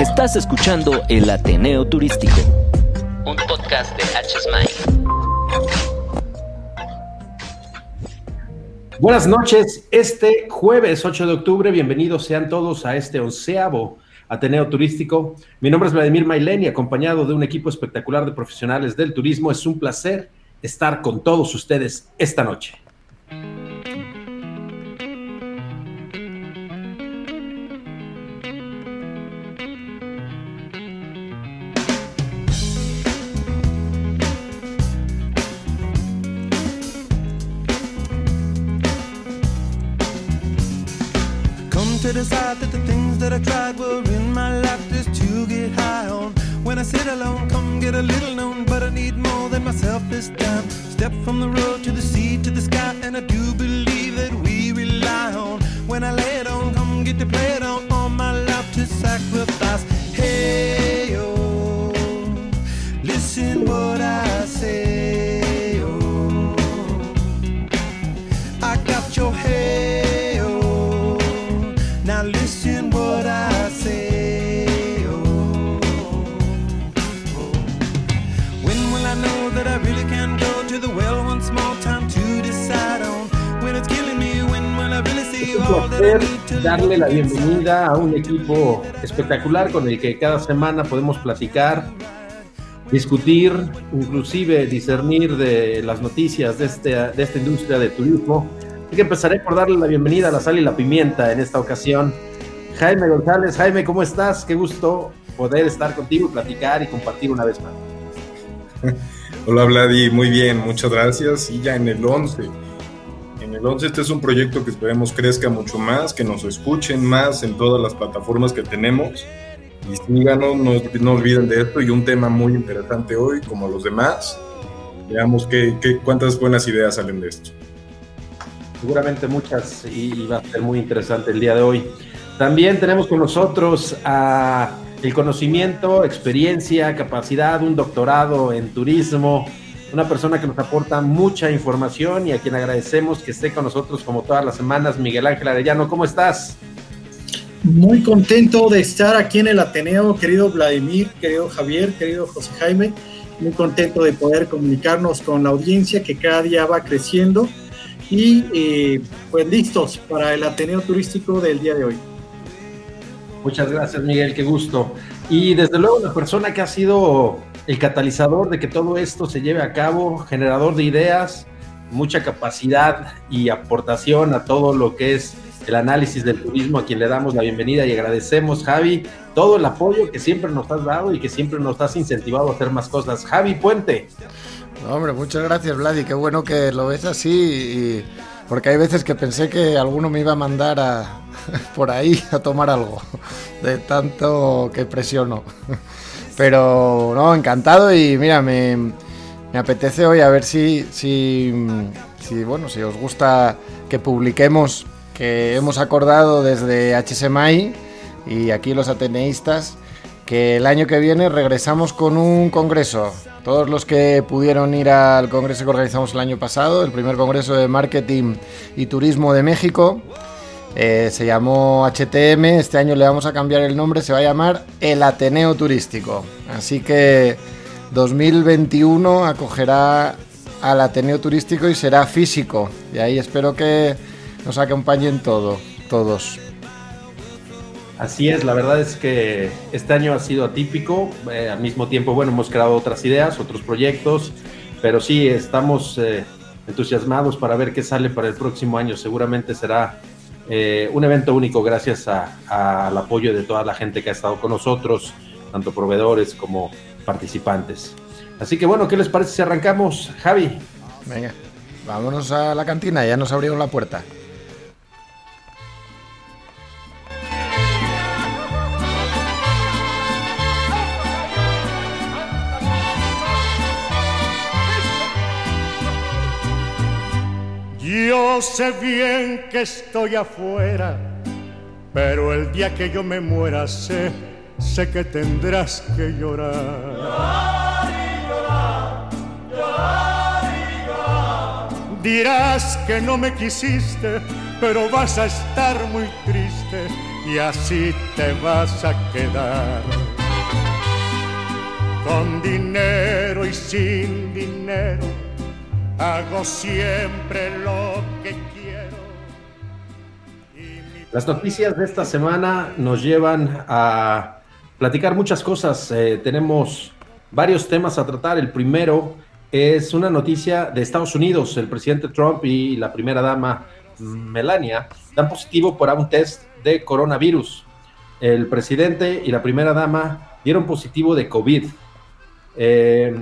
Estás escuchando El Ateneo Turístico, un podcast de HSMI. Buenas noches, este jueves 8 de octubre, bienvenidos sean todos a este onceavo Ateneo Turístico. Mi nombre es Vladimir Mailén y acompañado de un equipo espectacular de profesionales del turismo, es un placer estar con todos ustedes esta noche. Decide that the things that I tried were in my life just to get high on. When I sit alone, come get a little known, but I need more than myself this time. Step from the road to the sea to the sky, and I do believe that we rely on. When I lay it on, come get to play it on, all my life to sacrifice. Hey, oh, listen what I say, placer darle la bienvenida a un equipo espectacular con el que cada semana podemos platicar, discutir, inclusive discernir de las noticias de, este, de esta industria de turismo. Así que empezaré por darle la bienvenida a la sal y la pimienta en esta ocasión. Jaime González, Jaime, ¿cómo estás? Qué gusto poder estar contigo, platicar y compartir una vez más. Hola Vladi, muy bien, muchas gracias. Y ya en el 11 el 11 este es un proyecto que esperemos crezca mucho más, que nos escuchen más en todas las plataformas que tenemos. Y síganos, no, no olviden de esto y un tema muy interesante hoy, como los demás. Veamos qué, qué, cuántas buenas ideas salen de esto. Seguramente muchas y va a ser muy interesante el día de hoy. También tenemos con nosotros a el conocimiento, experiencia, capacidad, un doctorado en turismo, una persona que nos aporta mucha información y a quien agradecemos que esté con nosotros como todas las semanas, Miguel Ángel Arellano. ¿Cómo estás? Muy contento de estar aquí en el Ateneo, querido Vladimir, querido Javier, querido José Jaime. Muy contento de poder comunicarnos con la audiencia que cada día va creciendo y eh, pues listos para el Ateneo Turístico del día de hoy. Muchas gracias, Miguel, qué gusto. Y desde luego la persona que ha sido el catalizador de que todo esto se lleve a cabo, generador de ideas, mucha capacidad y aportación a todo lo que es el análisis del turismo, a quien le damos la bienvenida y agradecemos, Javi, todo el apoyo que siempre nos has dado y que siempre nos has incentivado a hacer más cosas. Javi Puente. hombre, muchas gracias, Vladi. Qué bueno que lo ves así, porque hay veces que pensé que alguno me iba a mandar a, por ahí a tomar algo, de tanto que presiono. Pero no, encantado y mira, me, me apetece hoy a ver si, si, si, bueno, si os gusta que publiquemos que hemos acordado desde HSMI y aquí los ateneístas que el año que viene regresamos con un congreso. Todos los que pudieron ir al congreso que organizamos el año pasado, el primer congreso de marketing y turismo de México, eh, se llamó HTM, este año le vamos a cambiar el nombre, se va a llamar El Ateneo Turístico. Así que 2021 acogerá al Ateneo Turístico y será físico. Y ahí espero que nos acompañen todo, todos. Así es, la verdad es que este año ha sido atípico. Eh, al mismo tiempo, bueno, hemos creado otras ideas, otros proyectos, pero sí estamos eh, entusiasmados para ver qué sale para el próximo año. Seguramente será eh, un evento único gracias al apoyo de toda la gente que ha estado con nosotros, tanto proveedores como participantes. Así que bueno, ¿qué les parece si arrancamos, Javi? Venga, vámonos a la cantina, ya nos abrieron la puerta. Yo sé bien que estoy afuera, pero el día que yo me muera sé, sé que tendrás que llorar. Llorar y llorar, llorar. Dirás que no me quisiste, pero vas a estar muy triste y así te vas a quedar. Con dinero y sin dinero, hago siempre lo que quiero. Las noticias de esta semana nos llevan a platicar muchas cosas. Eh, tenemos varios temas a tratar. El primero es una noticia de Estados Unidos. El presidente Trump y la primera dama Melania dan positivo por un test de coronavirus. El presidente y la primera dama dieron positivo de COVID. Eh,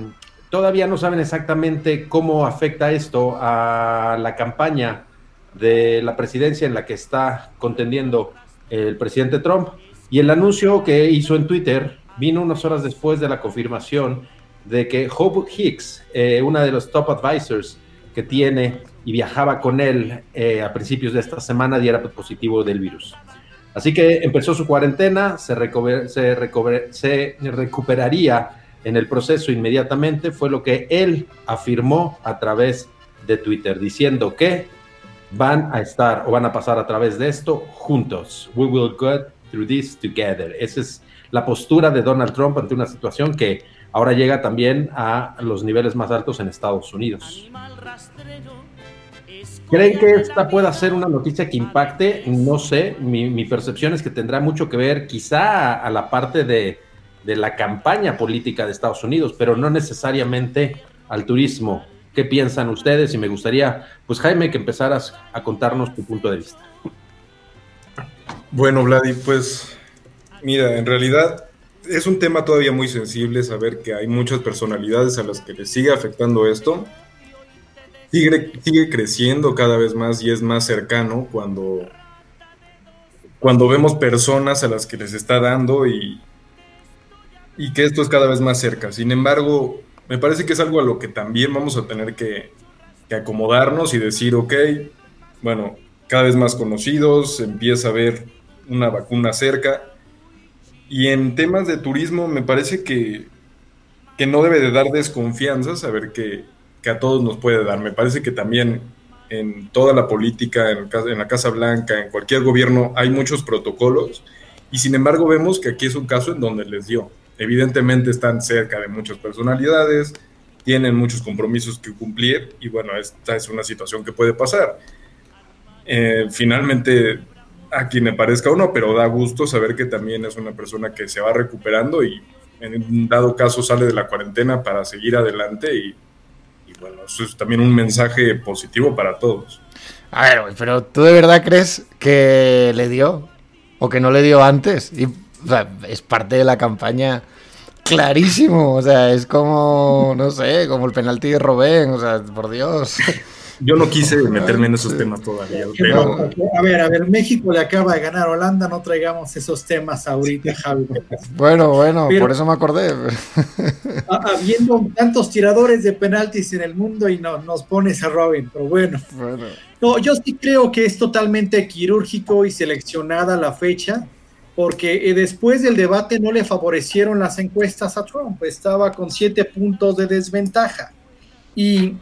todavía no saben exactamente cómo afecta esto a la campaña de la presidencia en la que está contendiendo el presidente Trump. Y el anuncio que hizo en Twitter vino unas horas después de la confirmación de que Hope Hicks, eh, una de los top advisors que tiene y viajaba con él eh, a principios de esta semana, diera positivo del virus. Así que empezó su cuarentena, se, se, recuperaría en el proceso inmediatamente, fue lo que él afirmó a través de Twitter, diciendo que van a estar o van a pasar a través de esto juntos. We will go through this together. Esa es la postura de Donald Trump ante una situación que ahora llega también a los niveles más altos en Estados Unidos. ¿Creen que esta pueda ser una noticia que impacte? No sé, mi, percepción es que tendrá mucho que ver quizá a, la parte de, la campaña política de Estados Unidos, pero no necesariamente al turismo. ¿Qué piensan ustedes? Y me gustaría, pues Jaime, que empezaras a contarnos tu punto de vista. Bueno, Vladi, pues mira, en realidad es un tema todavía muy sensible saber que hay muchas personalidades a las que les sigue afectando esto sigue, creciendo cada vez más y es más cercano cuando, cuando vemos personas a las que les está dando y, y que esto es cada vez más cerca. Sin embargo, me parece que es algo a lo que también vamos a tener que, acomodarnos y decir, ok, bueno, cada vez más conocidos, empieza a haber una vacuna cerca. Y en temas de turismo me parece que, que no debe de dar desconfianza saber que, que a todos nos puede dar. Me parece que también en toda la política, en, la Casa Blanca, en cualquier gobierno, hay muchos protocolos y sin embargo vemos que aquí es un caso en donde les dio. Evidentemente están cerca de muchas personalidades, tienen muchos compromisos que cumplir y bueno, esta es una situación que puede pasar. Eh, finalmente, a quien le parezca uno, pero da gusto saber que también es una persona que se va recuperando y en dado caso sale de la cuarentena para seguir adelante y bueno, eso es también un mensaje positivo para todos. A ver, pero ¿tú de verdad crees que le dio? ¿O que no le dio antes? Y, es parte de la campaña clarísimo. O sea, es como, no sé, como el penalti de Robén. O sea, por Dios. Yo no quise meterme en esos temas todavía. Pero... A ver, a ver, México le acaba de ganar a Holanda, no traigamos esos temas ahorita, Javi. Bueno, bueno, por eso me acordé. Habiendo tantos tiradores de penaltis en el mundo y no, nos pones a Robin, pero bueno. bueno. No, yo sí creo que es totalmente quirúrgico y seleccionada la fecha, porque eh, después del debate no le favorecieron las encuestas a Trump, estaba con siete puntos de desventaja. Y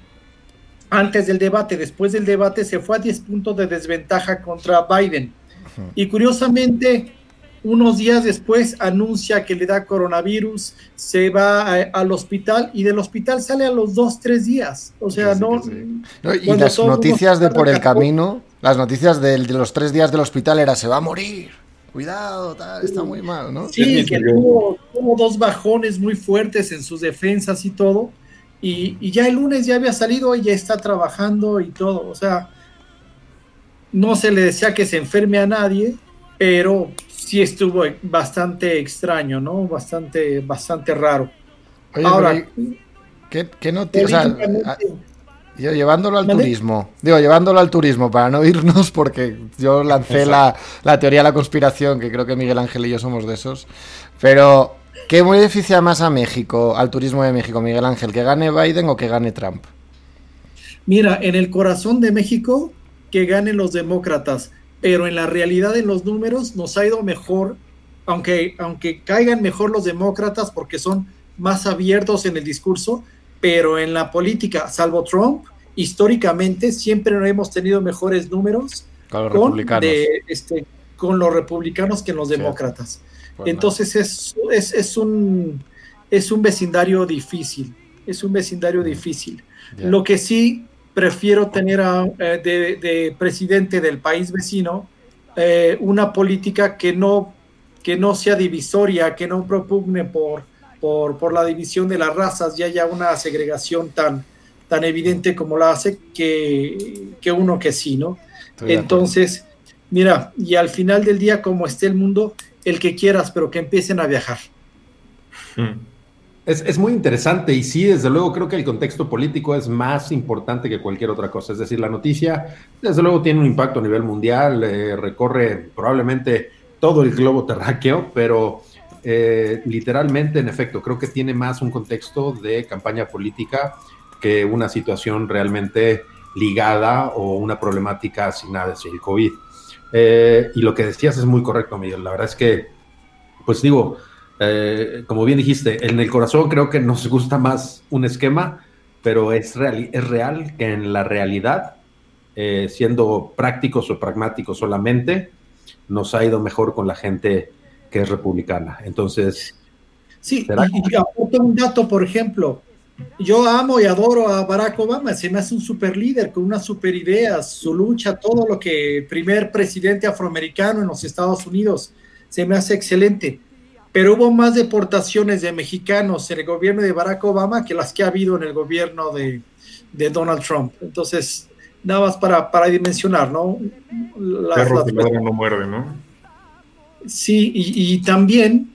antes del debate, después del debate se fue a 10 puntos de desventaja contra Biden. Y curiosamente, unos días después anuncia que le da coronavirus, se va al hospital y del hospital sale a los dos, tres días. O sea, no, Y las noticias de por el camino, las noticias de, los tres días del hospital era se va a morir. Cuidado, está muy mal, ¿no? Sí, que tuvo, tuvo dos bajones muy fuertes en sus defensas y todo y, ya el lunes ya había salido y ya está trabajando y todo. O sea, no se le decía que se enferme a nadie, pero sí estuvo bastante extraño, ¿no? Bastante, bastante raro. Ahora, ¿qué, qué noticia? Yo llevándolo al turismo, digo, llevándolo al turismo para no irnos, porque yo lancé la, la, teoría de la conspiración, que creo que Miguel Ángel y yo somos de esos, pero ¿Qué beneficia más a México, al turismo de México, Miguel Ángel? ¿Que gane Biden o que gane Trump? Mira, en el corazón de México, que ganen los demócratas, pero en la realidad, en los números, nos ha ido mejor, aunque, aunque caigan mejor los demócratas porque son más abiertos en el discurso, pero en la política, salvo Trump, históricamente siempre no hemos tenido mejores números con, de, este, con los republicanos que en los demócratas. Entonces es, es, es, un, es un vecindario difícil, es un vecindario difícil. Lo que sí prefiero tener eh, de, presidente del país vecino eh, una política que no, que no sea divisoria, que no propugne por, por, por, la división de las razas y haya una segregación tan, tan evidente como la hace que, que uno que sí, ¿no? Entonces, mira, y al final del día, como esté el mundo, el que quieras, pero que empiecen a viajar. Hmm. Es, muy interesante y sí, desde luego creo que el contexto político es más importante que cualquier otra cosa. Es decir, la noticia, desde luego, tiene un impacto a nivel mundial, eh, recorre probablemente todo el globo terráqueo, pero eh, literalmente, en efecto, creo que tiene más un contexto de campaña política que una situación realmente ligada o una problemática asignada hacia el COVID. Eh, y lo que decías es muy correcto, Miguel. La verdad es que, pues digo, eh, como bien dijiste, en el corazón creo que nos gusta más un esquema, pero es real, es real que en la realidad, siendo prácticos o pragmáticos solamente, nos ha ido mejor con la gente que es republicana. Entonces... Sí, y, y aporto un dato, por ejemplo, yo amo y adoro a Barack Obama, se me hace un super líder con unas super ideas, su lucha, todo lo que primer presidente afroamericano en los Estados Unidos, se me hace excelente. Pero hubo más deportaciones de mexicanos en el gobierno de Barack Obama que las que ha habido en el gobierno de, Donald Trump. Entonces, nada más para, para dimensionar, ¿no? Las, no muerde, ¿no? Sí, y, y también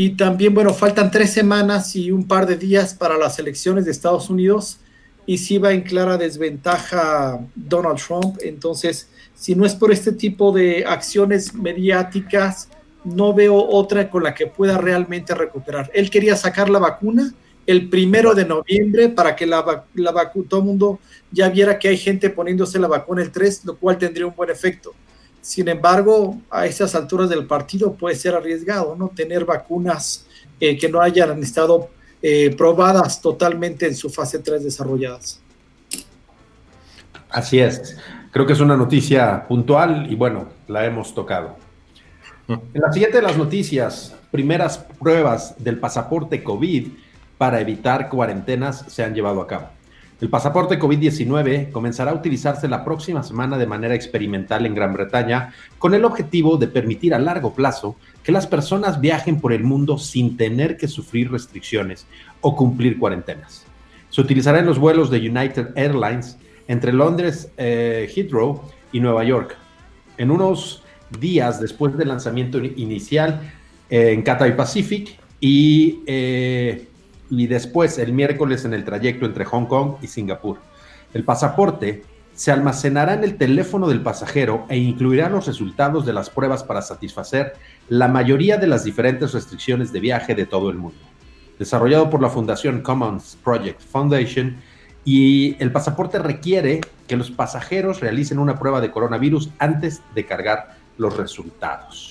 y también, bueno, faltan tres semanas y un par de días para las elecciones de Estados Unidos y si va en clara desventaja Donald Trump. Entonces, si no es por este tipo de acciones mediáticas, no veo otra con la que pueda realmente recuperar. Él quería sacar la vacuna el primero de noviembre para que la, la todo el mundo ya viera que hay gente poniéndose la vacuna el 3, lo cual tendría un buen efecto. Sin embargo, a estas alturas del partido puede ser arriesgado, ¿no? Tener vacunas eh, que no hayan estado eh, probadas totalmente en su fase 3 desarrolladas. Así es. Creo que es una noticia puntual y bueno, la hemos tocado. En la siguiente de las noticias, primeras pruebas del pasaporte COVID para evitar cuarentenas se han llevado a cabo. El pasaporte COVID-19 comenzará a utilizarse la próxima semana de manera experimental en Gran Bretaña con el objetivo de permitir a largo plazo que las personas viajen por el mundo sin tener que sufrir restricciones o cumplir cuarentenas. Se utilizará en los vuelos de United Airlines entre Londres, eh, Heathrow y Nueva York. En unos días después del lanzamiento inicial eh, en Cathay Pacific y eh, y después el miércoles en el trayecto entre Hong Kong y Singapur. El pasaporte se almacenará en el teléfono del pasajero e incluirá los resultados de las pruebas para satisfacer la mayoría de las diferentes restricciones de viaje de todo el mundo. Desarrollado por la Fundación Commons Project Foundation, y el pasaporte requiere que los pasajeros realicen una prueba de coronavirus antes de cargar los resultados.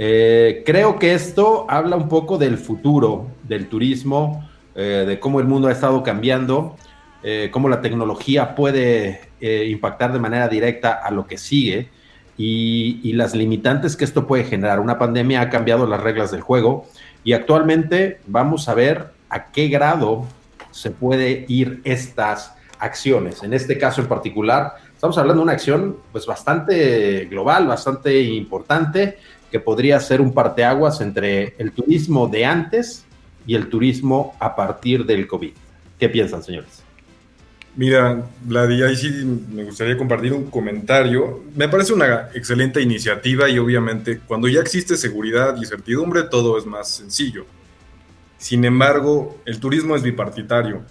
Eh, creo que esto habla un poco del futuro del turismo, eh, de cómo el mundo ha estado cambiando, eh, cómo la tecnología puede impactar de manera directa a lo que sigue y, y, las limitantes que esto puede generar. Una pandemia ha cambiado las reglas del juego y actualmente vamos a ver a qué grado se puede ir estas acciones. En este caso en particular, estamos hablando de una acción pues bastante global, bastante importante que podría ser un parteaguas entre el turismo de antes y el turismo a partir del COVID. ¿Qué piensan, señores? Mira, Vladi, ahí sí me gustaría compartir un comentario. Me parece una excelente iniciativa y obviamente cuando ya existe seguridad y certidumbre todo es más sencillo. Sin embargo, el turismo es bipartitario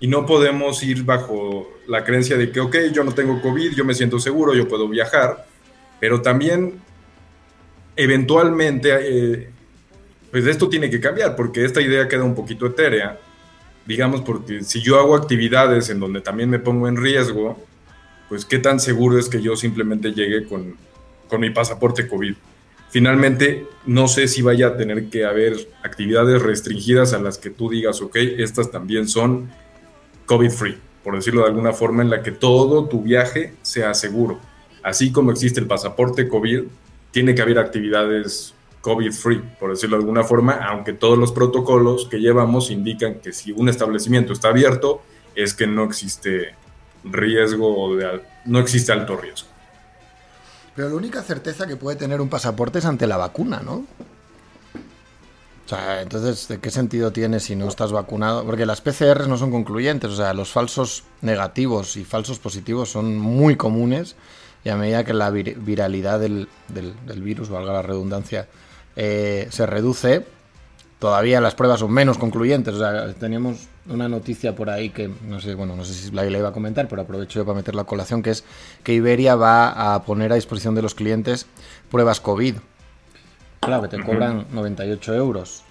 y no podemos ir bajo la creencia de que, ok, yo no tengo COVID, yo me siento seguro, yo puedo viajar, pero también eventualmente, eh, pues esto tiene que cambiar, porque esta idea queda un poquito etérea, digamos, porque si yo hago actividades en donde también me pongo en riesgo, pues qué tan seguro es que yo simplemente llegue con, con mi pasaporte COVID. Finalmente, no sé si vaya a tener que haber actividades restringidas a las que tú digas, ok, estas también son COVID-free, por decirlo de alguna forma, en la que todo tu viaje sea seguro. Así como existe el pasaporte COVID, tiene que haber actividades COVID-free, por decirlo de alguna forma, aunque todos los protocolos que llevamos indican que si un establecimiento está abierto, es que no existe riesgo, de, no existe alto riesgo. Pero la única certeza que puede tener un pasaporte es ante la vacuna, ¿no? O sea, entonces, ¿de qué sentido tiene si no estás vacunado? Porque las PCRs no son concluyentes, o sea, los falsos negativos y falsos positivos son muy comunes y a medida que la viralidad del, virus, valga la redundancia, eh, se reduce, todavía las pruebas son menos concluyentes. O sea, teníamos una noticia por ahí que no sé, bueno, no sé si la iba a comentar, pero aprovecho yo para meter la colación, que es que Iberia va a poner a disposición de los clientes pruebas COVID Claro, que te cobran 98 euros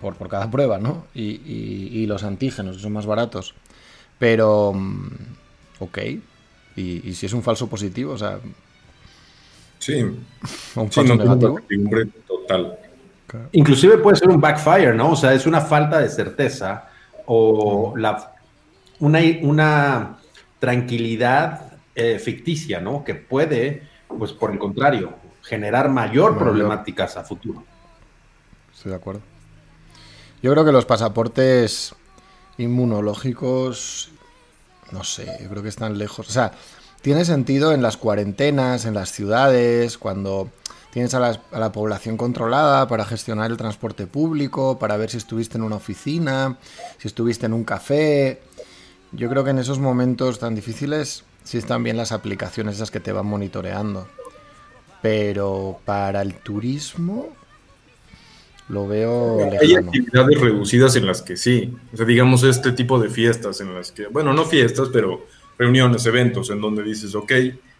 por, por cada prueba, ¿no? Y, los antígenos, que son más baratos. Pero, mm, ok. Y, si es un falso positivo, o sea... Sí. un falso negativo. total. Inclusive puede ser un backfire, ¿no? O sea, es una falta de certeza o la, una, una tranquilidad eh, ficticia, ¿no? Que puede, pues por el contrario, generar mayor, problemáticas a futuro. Estoy de acuerdo. Yo creo que los pasaportes inmunológicos, no sé, yo creo que están lejos. O sea, tiene sentido en las cuarentenas, en las ciudades, cuando tienes a la, a la, población controlada para gestionar el transporte público, para ver si estuviste en una oficina, si estuviste en un café. Yo creo que en esos momentos tan difíciles sí están bien las aplicaciones esas que te van monitoreando. Pero para el turismo lo veo Hay actividades reducidas en las que sí. O sea, digamos este tipo de fiestas en las que, bueno, no fiestas, pero reuniones, eventos en donde dices, ok,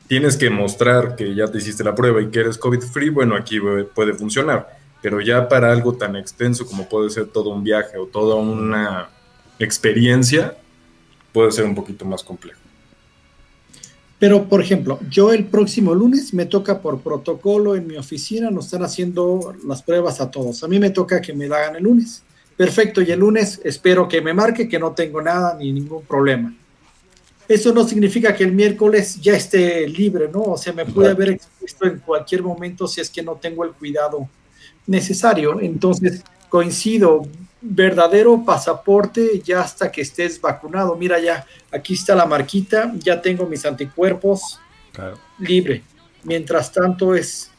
tienes que mostrar que ya te hiciste la prueba y que eres COVID-free, bueno, aquí puede funcionar. Pero ya para algo tan extenso como puede ser todo un viaje o toda una experiencia, puede ser un poquito más complejo. Pero, por ejemplo, yo el próximo lunes me toca por protocolo en mi oficina, nos están haciendo las pruebas a todos. A mí me toca que me la hagan el lunes. Perfecto, y el lunes espero que me marque que no tengo nada ni ningún problema. Eso no significa que el miércoles ya esté libre, ¿no? O sea, me puede haber expuesto en cualquier momento si es que no tengo el cuidado necesario. Entonces, coincido, verdadero pasaporte ya hasta que estés vacunado. Mira ya, aquí está la marquita, ya tengo mis anticuerpos libre. Mientras tanto es,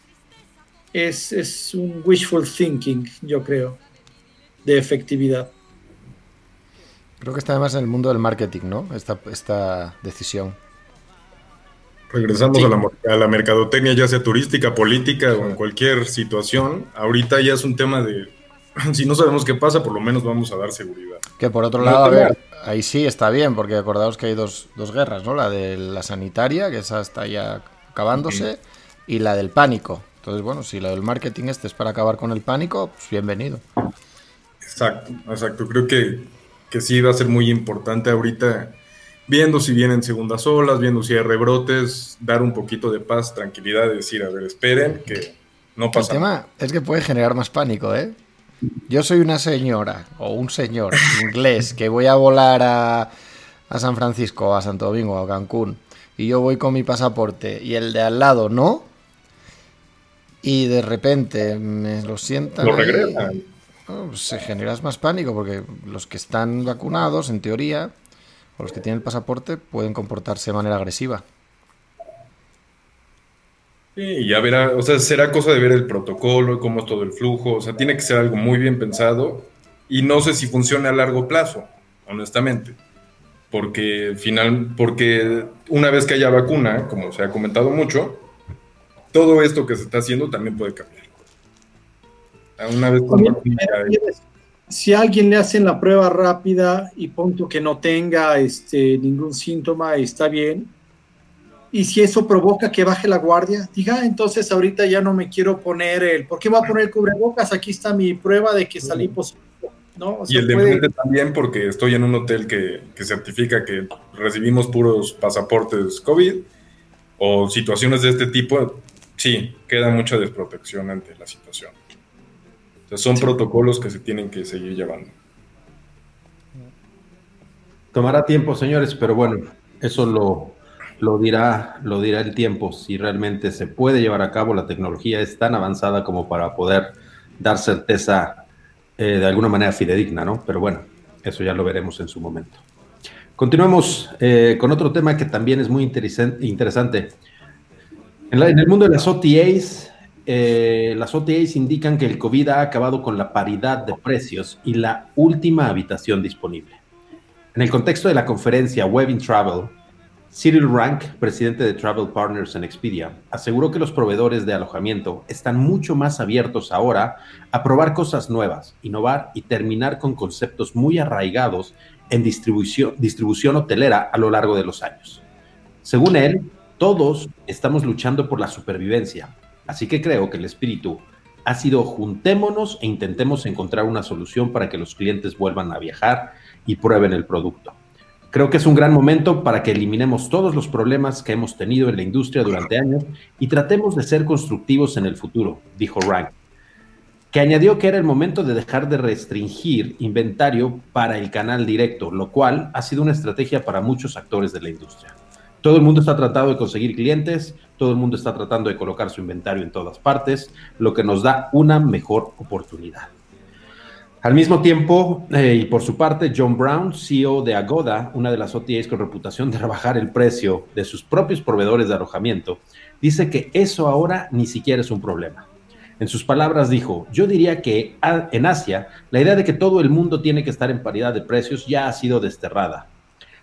es, es, un wishful thinking, yo creo, de efectividad. Creo que está además en el mundo del marketing, ¿no? Esta, esta decisión. Regresamos a, la, a, la, mercadotecnia, ya sea turística, política o en cualquier situación. Ahorita ya es un tema de si no sabemos qué pasa, por lo menos vamos a dar seguridad. Que por otro lado, a ver, ahí sí está bien, porque acordaos que hay dos, guerras, ¿no? La de la sanitaria, que esa está ya acabándose, y la del pánico. Entonces, bueno, si la del marketing este es para acabar con el pánico, pues bienvenido. Exacto, exacto. Creo que, que sí va a ser muy importante ahorita, viendo si vienen segundas olas, viendo si hay rebrotes, dar un poquito de paz, tranquilidad, decir, a ver, esperen, que no pasa. El tema es que puede generar más pánico, ¿eh? Yo soy una señora o un señor inglés que voy a volar a, San Francisco, a Santo Domingo, a Cancún, y yo voy con mi pasaporte y el de al lado no, y de repente me lo sientan. Lo regresan. Se genera más pánico porque los que están vacunados, en teoría, o los que tienen el pasaporte, pueden comportarse de manera agresiva. Y ya verá, o sea, será cosa de ver el protocolo, cómo es todo el flujo, o sea, tiene que ser algo muy bien pensado y no sé si funciona a largo plazo, honestamente, porque final, porque una vez que haya vacuna, como se ha comentado mucho, todo esto que se está haciendo también puede cambiar. Una vez si a alguien le hacen la prueba rápida y punto que no tenga este, ningún síntoma, está bien, y si eso provoca que baje la guardia, diga, ah, entonces ahorita ya no me quiero poner el, ¿por qué voy a poner el cubrebocas? Aquí está mi prueba de que salí positivo. ¿no? y el de también porque estoy en un hotel que, que, certifica que recibimos puros pasaportes COVID o situaciones de este tipo, sí, queda mucha desprotección ante la situación. O sea, son protocolos que se tienen que seguir llevando. Tomará tiempo, señores, pero bueno, eso lo, lo dirá, lo dirá el tiempo, si realmente se puede llevar a cabo, la tecnología es tan avanzada como para poder dar certeza eh, de alguna manera fidedigna, ¿no? Pero bueno, eso ya lo veremos en su momento. Continuamos eh, con otro tema que también es muy interesante. En, el mundo de las OTAs, eh, las OTAs indican que el COVID ha acabado con la paridad de precios y la última habitación disponible. En el contexto de la conferencia Web in Travel, Cyril Rank, presidente de Travel Partners en Expedia, aseguró que los proveedores de alojamiento están mucho más abiertos ahora a probar cosas nuevas, innovar y terminar con conceptos muy arraigados en distribución, distribución hotelera a lo largo de los años. Según él, todos estamos luchando por la supervivencia, así que creo que el espíritu ha sido juntémonos e intentemos encontrar una solución para que los clientes vuelvan a viajar y prueben el producto. Creo que es un gran momento para que eliminemos todos los problemas que hemos tenido en la industria durante años y tratemos de ser constructivos en el futuro, dijo Rank, que añadió que era el momento de dejar de restringir inventario para el canal directo, lo cual ha sido una estrategia para muchos actores de la industria. Todo el mundo está tratando de conseguir clientes, todo el mundo está tratando de colocar su inventario en todas partes, lo que nos da una mejor oportunidad. Al mismo tiempo, eh, y por su parte, John Brown, CEO de Agoda, una de las OTAs con reputación de rebajar el precio de sus propios proveedores de alojamiento, dice que eso ahora ni siquiera es un problema. En sus palabras dijo, yo diría que en Asia la idea de que todo el mundo tiene que estar en paridad de precios ya ha sido desterrada.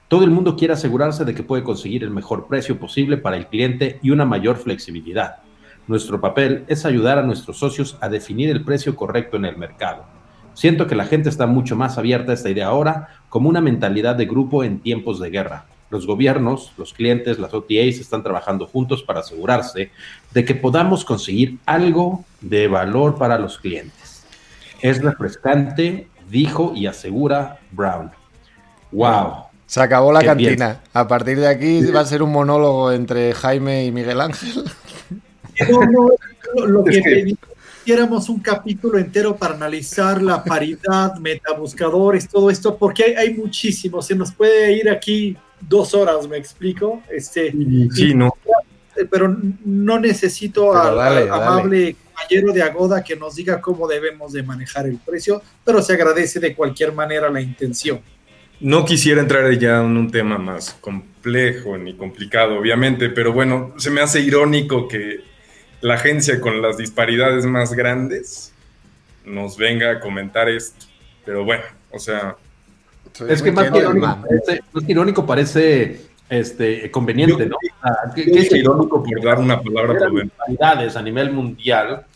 Todo el mundo quiere asegurarse de que puede conseguir el mejor precio posible para el cliente y una mayor flexibilidad. Nuestro papel es ayudar a nuestros socios a definir el precio correcto en el mercado. Siento que la gente está mucho más abierta a esta idea ahora como una mentalidad de grupo en tiempos de guerra. Los gobiernos, los clientes, las OTAs están trabajando juntos para asegurarse de que podamos conseguir algo de valor para los clientes. Es refrescante, dijo y asegura Brown. ¡Wow! Se acabó la cantina. A partir de aquí va a ser un monólogo entre Jaime y Miguel Ángel. lo, que, hiciéramos un capítulo entero para analizar la paridad, metabuscadores, todo esto, porque hay, muchísimo. Se nos puede ir aquí dos horas, ¿me explico? Este, sí, no. Pero no necesito al, amable caballero de Agoda que nos diga cómo debemos de manejar el precio, pero se agradece de cualquier manera la intención. No quisiera entrar ya en un tema más complejo ni complicado, obviamente, pero bueno, se me hace irónico que la agencia con las disparidades más grandes nos venga a comentar esto. Pero bueno, o sea. Es que más irónico, parece, este, conveniente, ¿no? es irónico por dar una palabra disparidades a nivel mundial.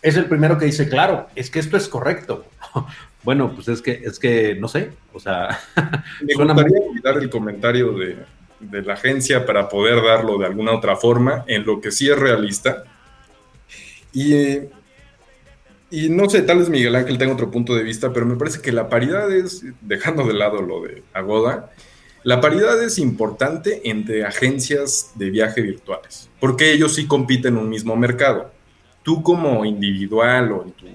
Es el primero que dice, claro, es que esto es correcto. bueno, pues es que, es que, no sé, o sea. Me gustaría dar el comentario de, de la agencia para poder darlo de alguna otra forma, en lo que sí es realista y, y no sé, tal vez Miguel Ángel tenga otro punto de vista, pero me parece que la paridad es, dejando de lado lo de Agoda, la paridad es importante entre agencias de viaje virtuales, porque ellos sí compiten en un mismo mercado. Tú como individual o en tu,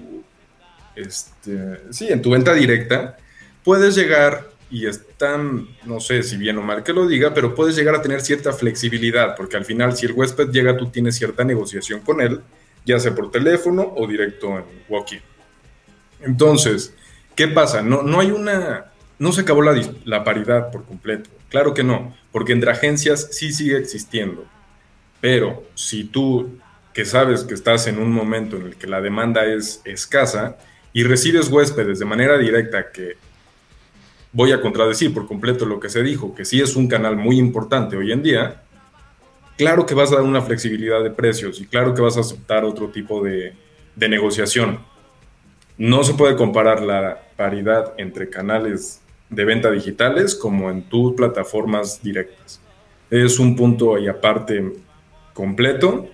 este, sí, en tu venta directa, puedes llegar y están, no sé si bien o mal que lo diga, pero puedes llegar a tener cierta flexibilidad, porque al final si el huésped llega, tú tienes cierta negociación con él ya sea por teléfono o directo en walkie. Entonces, ¿qué pasa? No, no hay una, no se acabó la, la paridad por completo. Claro que no, porque entre agencias sí sigue existiendo. Pero si tú, que sabes que estás en un momento en el que la demanda es escasa y recibes huéspedes de manera directa que voy a contradecir por completo lo que se dijo, que sí es un canal muy importante hoy en día, claro que vas a dar una flexibilidad de precios y claro que vas a aceptar otro tipo de, negociación. No se puede comparar la paridad entre canales de venta digitales como en tus plataformas directas. Es un punto ahí aparte completo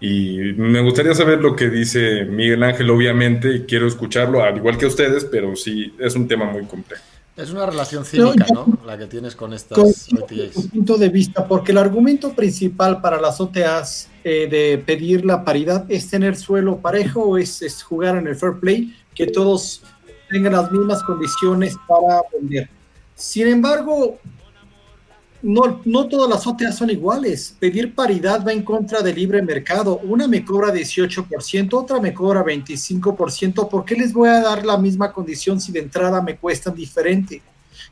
y me gustaría saber lo que dice Miguel Ángel, obviamente, y quiero escucharlo, al igual que ustedes, pero sí, es un tema muy complejo. Es una relación cínica, ¿no? La que tienes con estas OTAs. punto de vista, porque el argumento principal para las OTAs eh, de pedir la paridad es tener suelo parejo es, es, jugar en el fair play, que todos tengan las mismas condiciones para vender. Sin embargo, no, no todas las OTA son iguales. Pedir paridad va en contra del libre mercado. Una me cobra 18%, otra me cobra 25%. ¿Por qué les voy a dar la misma condición si de entrada me cuestan diferente?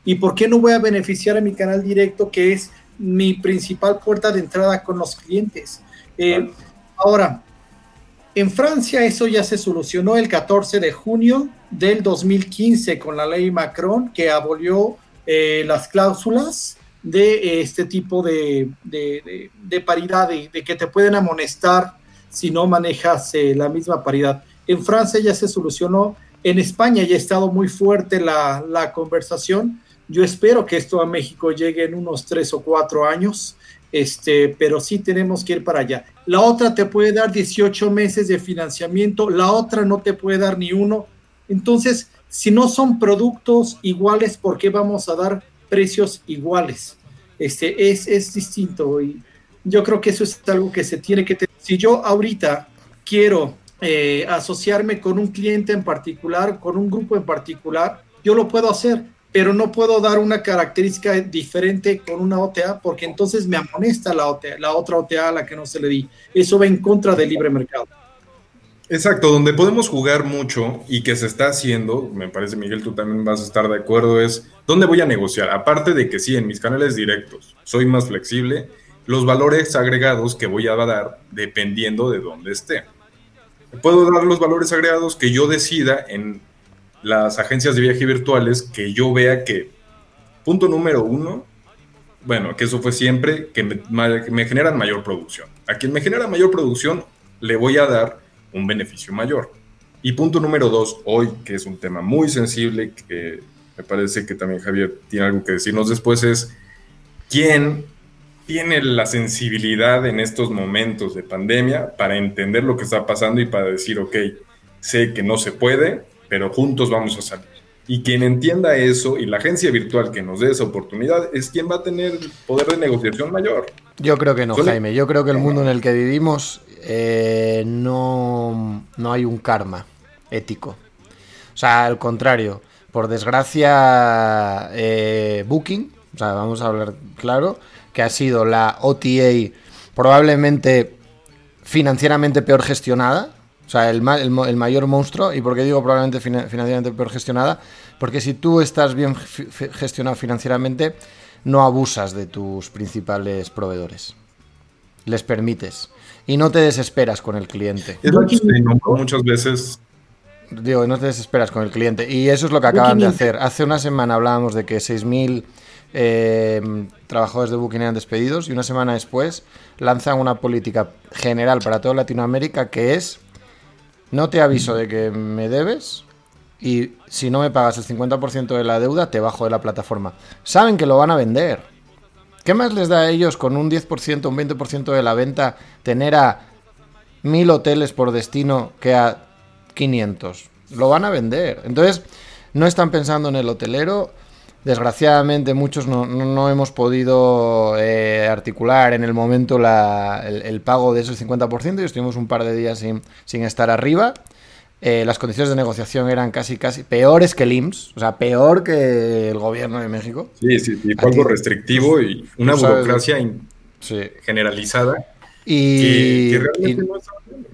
¿Y por qué no voy a beneficiar a mi canal directo, que es mi principal puerta de entrada con los clientes? Eh, ahora, en Francia eso ya se solucionó el 14 de junio del 2015 con la ley Macron que abolió eh, las cláusulas de este tipo de, paridad, de, que te pueden amonestar si no manejas eh, la misma paridad. En Francia ya se solucionó, en España ya ha estado muy fuerte la, la conversación. Yo espero que esto a México llegue en unos tres o cuatro años, este, pero sí tenemos que ir para allá. La otra te puede dar 18 meses de financiamiento, la otra no te puede dar ni uno. Entonces, si no son productos iguales, ¿por qué vamos a dar precios iguales. Este, es, es distinto y yo creo que eso es algo que se tiene que tener. Si yo ahorita quiero eh, asociarme con un cliente en particular, con un grupo en particular, yo lo puedo hacer, pero no puedo dar una característica diferente con una OTA porque entonces me amonesta la, OTA, la otra OTA a la que no se le di. Eso va en contra del libre mercado. Exacto, donde podemos jugar mucho y que se está haciendo, me parece Miguel, tú también vas a estar de acuerdo, es dónde voy a negociar. Aparte de que sí, en mis canales directos soy más flexible, los valores agregados que voy a dar dependiendo de dónde esté. Puedo dar los valores agregados que yo decida en las agencias de viaje virtuales que yo vea que, punto número uno, bueno, que eso fue siempre, que me, me generan mayor producción. A quien me genera mayor producción, le voy a dar un beneficio mayor. Y punto número dos, hoy, que es un tema muy sensible, que me parece que también Javier tiene algo que decirnos después, es quién tiene la sensibilidad en estos momentos de pandemia para entender lo que está pasando y para decir, ok, sé que no se puede, pero juntos vamos a salir. Y quien entienda eso y la agencia virtual que nos dé esa oportunidad es quien va a tener poder de negociación mayor. Yo creo que no, Jaime. Yo creo que el mundo en el que vivimos eh, no, no hay un karma ético. O sea, al contrario, por desgracia, eh, Booking, o sea, vamos a hablar claro, que ha sido la OTA probablemente financieramente peor gestionada, o sea, el, mayor monstruo, y por qué digo probablemente financieramente peor gestionada, porque si tú estás bien gestionado financieramente, no abusas de tus principales proveedores. Les permites y no te desesperas con el cliente. Es muchas veces. Digo, no te desesperas con el cliente. Y eso es lo que acaban de hacer. Hace una semana hablábamos de que 6.000 eh, trabajadores de Booking eran despedidos y una semana después lanzan una política general para toda Latinoamérica que es no te aviso de que me debes y si no me pagas el 50% de la deuda te bajo de la plataforma. Saben que lo van a vender ¿Qué más les da a ellos con un 10%, un 20% de la venta tener a mil hoteles por destino que a 500? Lo van a vender. Entonces, no están pensando en el hotelero. Desgraciadamente muchos no, hemos podido eh, articular en el momento el, pago de ese 50% y estuvimos un par de días sin, sin estar arriba. Eh, las condiciones de negociación eran casi, casi peores que el IMSS, o sea, peor que el gobierno de México. Sí, sí, sí algo restrictivo y una burocracia generalizada. Y,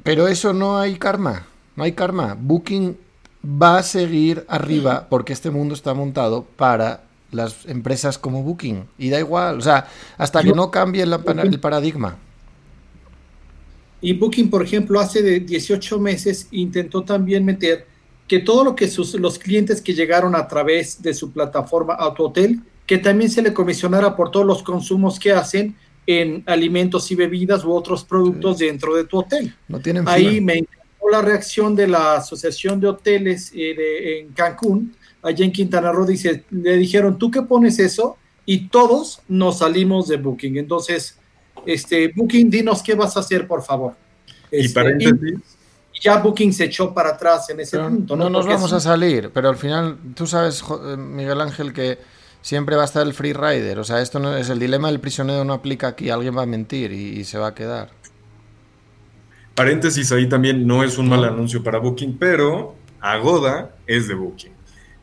pero eso no hay karma, no hay karma. Booking va a seguir arriba porque este mundo está montado para las empresas como Booking y da igual, o sea, hasta que no cambie el paradigma. Y Booking, por ejemplo, hace de 18 meses intentó también meter que todo lo que sus, los clientes que llegaron a través de su plataforma Autohotel, que también se le comisionara por todos los consumos que hacen en alimentos y bebidas u otros productos dentro de tu hotel. No tienen Ahí me encantó la reacción de la Asociación de Hoteles eh, en Cancún, allá en Quintana Roo, dice, le dijeron, ¿tú qué pones eso? Y todos nos salimos de Booking. Entonces, este, Booking, dinos qué vas a hacer, por favor. y este, paréntesis. ya Booking se echó para atrás en ese punto. No, nos vamos a salir, pero al final, tú sabes, eh, Miguel Ángel, que siempre va a estar el free rider. O sea, esto no es el dilema del prisionero, no aplica aquí. Alguien va a mentir y, se va a quedar. Paréntesis, ahí también no es un mal anuncio para Booking, pero Agoda es de Booking.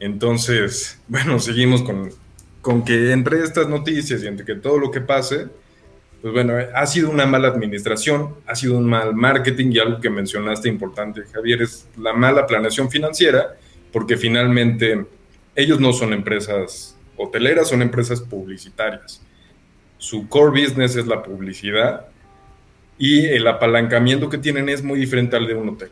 Entonces, bueno, seguimos con con que entre estas noticias y entre que todo lo que pase, pues bueno, ha sido una mala administración, ha sido un mal marketing y algo que mencionaste importante, Javier, es la mala planeación financiera, porque finalmente ellos no son empresas hoteleras, son empresas publicitarias. Su core business es la publicidad y el apalancamiento que tienen es muy diferente al de un hotel.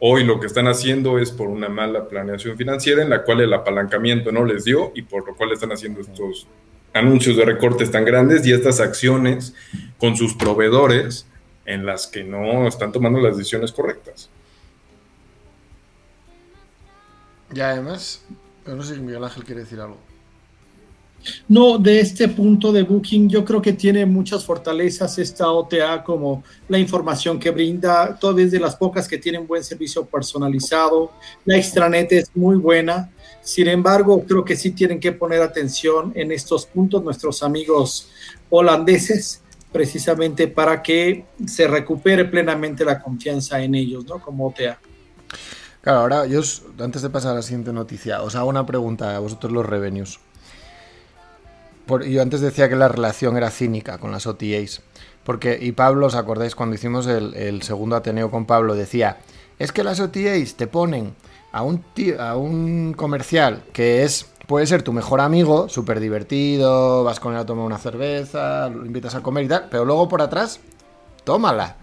Hoy lo que están haciendo es por una mala planeación financiera en la cual el apalancamiento no les dio y por lo cual están haciendo estos anuncios de recortes tan grandes y estas acciones con sus proveedores en las que no están tomando las decisiones correctas. Ya, además, no sé si Miguel Ángel quiere decir algo. No, de este punto de Booking, yo creo que tiene muchas fortalezas esta OTA, como la información que brinda, todas de las pocas que tienen buen servicio personalizado. La extranet es muy buena. Sin embargo, creo que sí tienen que poner atención en estos puntos nuestros amigos holandeses, precisamente para que se recupere plenamente la confianza en ellos, ¿no? Como OTA. Claro, ahora yo, antes de pasar a la siguiente noticia, os hago una pregunta a vosotros los revenues yo antes decía que la relación era cínica con las OTAs. Porque, y Pablo, ¿os acordáis cuando hicimos el, segundo Ateneo con Pablo? Decía, es que las OTAs te ponen a un, a un comercial que es puede ser tu mejor amigo, súper divertido, vas con él a tomar una cerveza, lo invitas a comer y tal, pero luego por atrás, tómala.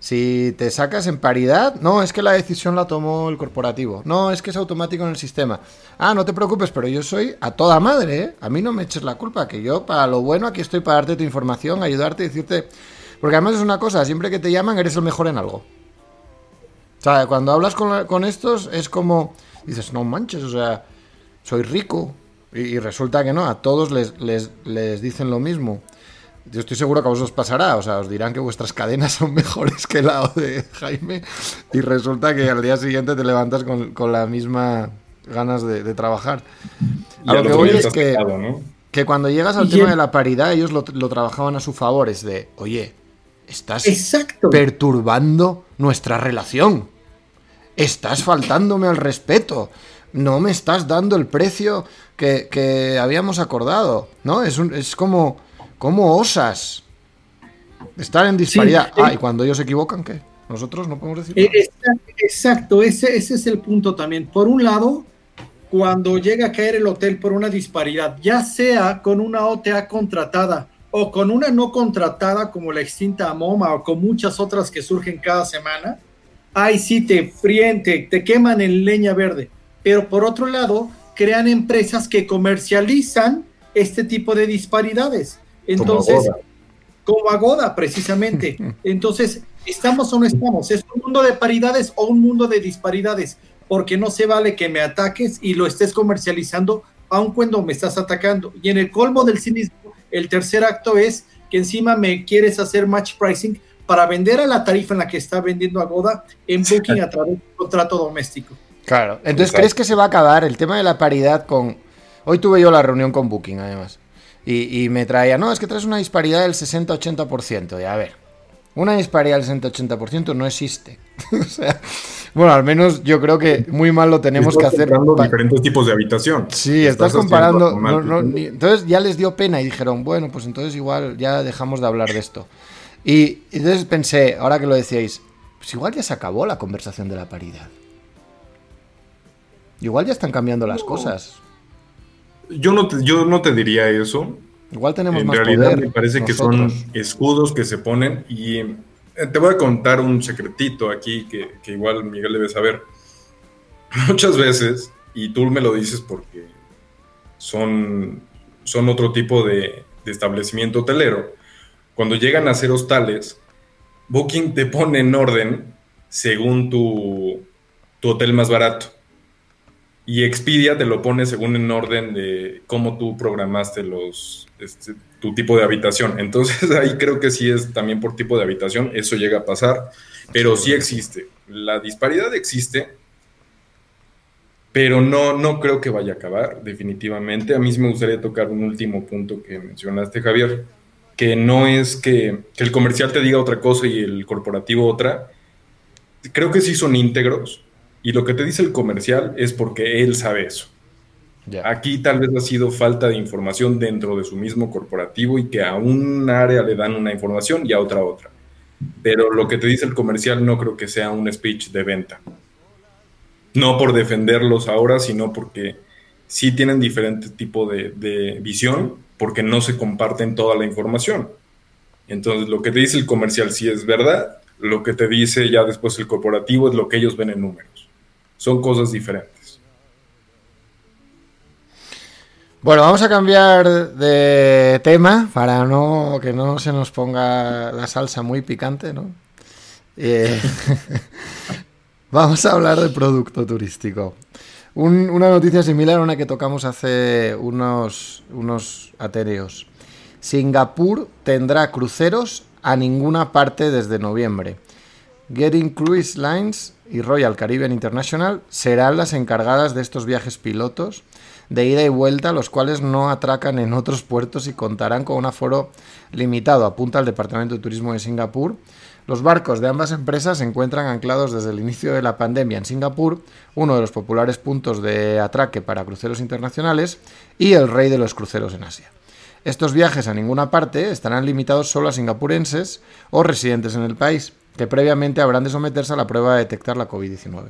Si te sacas en paridad, no, es que la decisión la tomó el corporativo. No, es que es automático en el sistema. Ah, no te preocupes, pero yo soy a toda madre, ¿eh? A mí no me eches la culpa, que yo para lo bueno aquí estoy para darte tu información, ayudarte, decirte... Porque además es una cosa, siempre que te llaman eres el mejor en algo. O sea, cuando hablas con, estos es como... Dices, no manches, o sea, soy rico. Y, resulta que no, a todos les, les, les dicen lo mismo. Yo estoy seguro que a vosotros pasará, o sea, os dirán que vuestras cadenas son mejores que la de Jaime y resulta que al día siguiente te levantas con, con la misma ganas de, trabajar. A lo que voy es que, que cuando llegas al tema de la paridad, ellos lo, trabajaban a su favor, es de, oye, estás perturbando nuestra relación, estás faltándome al respeto, no me estás dando el precio que, que habíamos acordado, ¿no? Es, un, es como ¿Cómo osas estar en disparidad? ah, y cuando ellos se equivocan, ¿qué? Nosotros no podemos decir. Eh, exacto, ese, ese es el punto también. Por un lado, cuando llega a caer el hotel por una disparidad, ya sea con una OTA contratada o con una no contratada como la extinta MoMA o con muchas otras que surgen cada semana, ahí sí te fríen, te, te queman en leña verde. Pero por otro lado, crean empresas que comercializan este tipo de disparidades. Entonces, como Agoda, precisamente. Entonces, ¿estamos o no estamos? ¿Es un mundo de paridades o un mundo de disparidades? Porque no se vale que me ataques y lo estés comercializando aun cuando me estás atacando. Y en el colmo del cinismo, el tercer acto es que encima me quieres hacer match pricing para vender a la tarifa en la que está vendiendo Agoda en Booking a través de un contrato doméstico. Claro. Entonces, ¿crees que se va a acabar el tema de la paridad con... Hoy tuve yo la reunión con Booking, además. Y, me traía, no, es que traes una disparidad del 60-80%. Y a ver, una disparidad del 60-80% no existe. o sea, bueno, al menos yo creo que muy mal lo tenemos que hacer. comparando diferentes tipos de habitación. Sí, estás, comparando. entonces ya les dio pena y dijeron, bueno, pues entonces igual ya dejamos de hablar de esto. Y entonces pensé, ahora que lo decíais, pues igual ya se acabó la conversación de la paridad. Igual ya están cambiando las cosas. Yo no te, yo no te diría eso. Igual tenemos en más realidad me parece que son escudos que se ponen y eh, te voy a contar un secretito aquí que, igual Miguel debe saber. Muchas veces, y tú me lo dices porque son, son otro tipo de, de establecimiento hotelero, cuando llegan a ser hostales, Booking te pone en orden según tu, tu hotel más barato y Expedia te lo pone según en orden de cómo tú programaste los este, tu tipo de habitación. Entonces ahí creo que sí es también por tipo de habitación, eso llega a pasar, pero sí existe. La disparidad existe, pero no, no creo que vaya a acabar, definitivamente. A mí sí me gustaría tocar un último punto que mencionaste, Javier, que no es que, que el comercial te diga otra cosa y el corporativo otra. Creo que sí son íntegros, y lo que te dice el comercial es porque él sabe eso. Aquí tal vez ha sido falta de información dentro de su mismo corporativo y que a un área le dan una información y a otra otra. Pero lo que te dice el comercial no creo que sea un speech de venta. No por defenderlos ahora, sino porque sí tienen diferente tipo de, de visión, porque no se comparten toda la información. Entonces, lo que te dice el comercial sí es verdad, lo que te dice ya después el corporativo es lo que ellos ven en números. Son cosas diferentes. Bueno, vamos a cambiar de tema para no que no se nos ponga la salsa muy picante, ¿no? Eh, vamos a hablar de producto turístico. una noticia similar a una que tocamos hace unos, unos atereos. Singapur tendrá cruceros a ninguna parte desde noviembre. Getting Cruise Lines y Royal Caribbean International serán las encargadas de estos viajes pilotos de ida y vuelta, los cuales no atracan en otros puertos y contarán con un aforo limitado, apunta el Departamento de Turismo de Singapur. Los barcos de ambas empresas se encuentran anclados desde el inicio de la pandemia en Singapur, uno de los populares puntos de atraque para cruceros internacionales y el rey de los cruceros en Asia. Estos viajes a ninguna parte estarán limitados solo a singapurenses o residentes en el país, que previamente habrán de someterse a la prueba de detectar la COVID-19.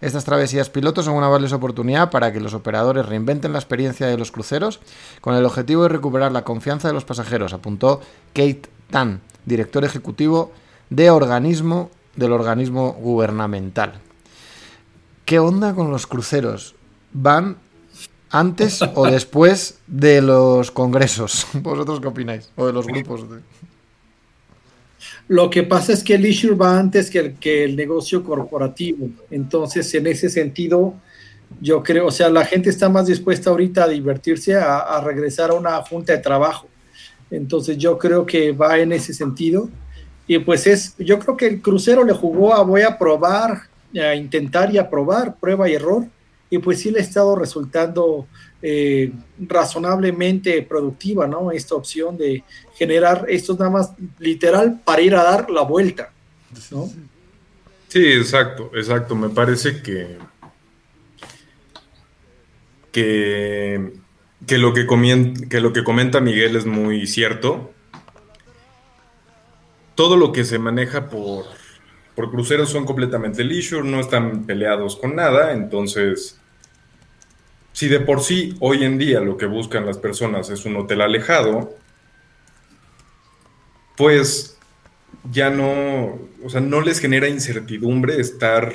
Estas travesías pilotos son una valiosa oportunidad para que los operadores reinventen la experiencia de los cruceros con el objetivo de recuperar la confianza de los pasajeros, apuntó Kate Tan, director ejecutivo de organismo del organismo gubernamental. ¿Qué onda con los cruceros? ¿Van antes o después de los congresos? ¿Vosotros qué opináis? O de los grupos de... Lo que pasa es que el issue va antes que el, que el negocio corporativo. Entonces, en ese sentido, yo creo, o sea, la gente está más dispuesta ahorita a divertirse, a, regresar a una junta de trabajo. Entonces, yo creo que va en ese sentido. Y pues es, yo creo que el crucero le jugó a voy a probar, a intentar y a probar, prueba y error. Y pues sí le ha estado resultando eh, razonablemente productiva, ¿no? Esta opción de generar esto nada más literal para ir a dar la vuelta, ¿no? Sí, exacto, exacto. Me parece que, que, que, lo, que, que lo que comenta Miguel es muy cierto. Todo lo que se maneja por, por cruceros son completamente leisure, no están peleados con nada, entonces si de por sí hoy en día lo que buscan las personas es un hotel alejado, pues ya no, o sea, no les genera incertidumbre estar,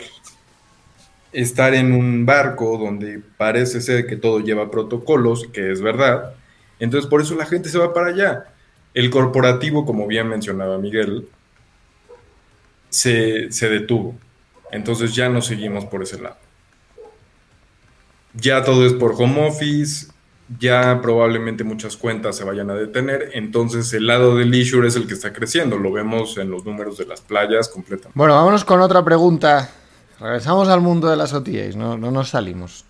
estar en un barco donde parece ser que todo lleva protocolos, que es verdad. Entonces por eso la gente se va para allá. El corporativo, como bien mencionaba Miguel, se, se detuvo. Entonces ya no seguimos por ese lado ya todo es por home office, ya probablemente muchas cuentas se vayan a detener, entonces el lado del leisure es el que está creciendo, lo vemos en los números de las playas completamente. Bueno, vámonos con otra pregunta. Regresamos al mundo de las OTAs, no, no nos salimos.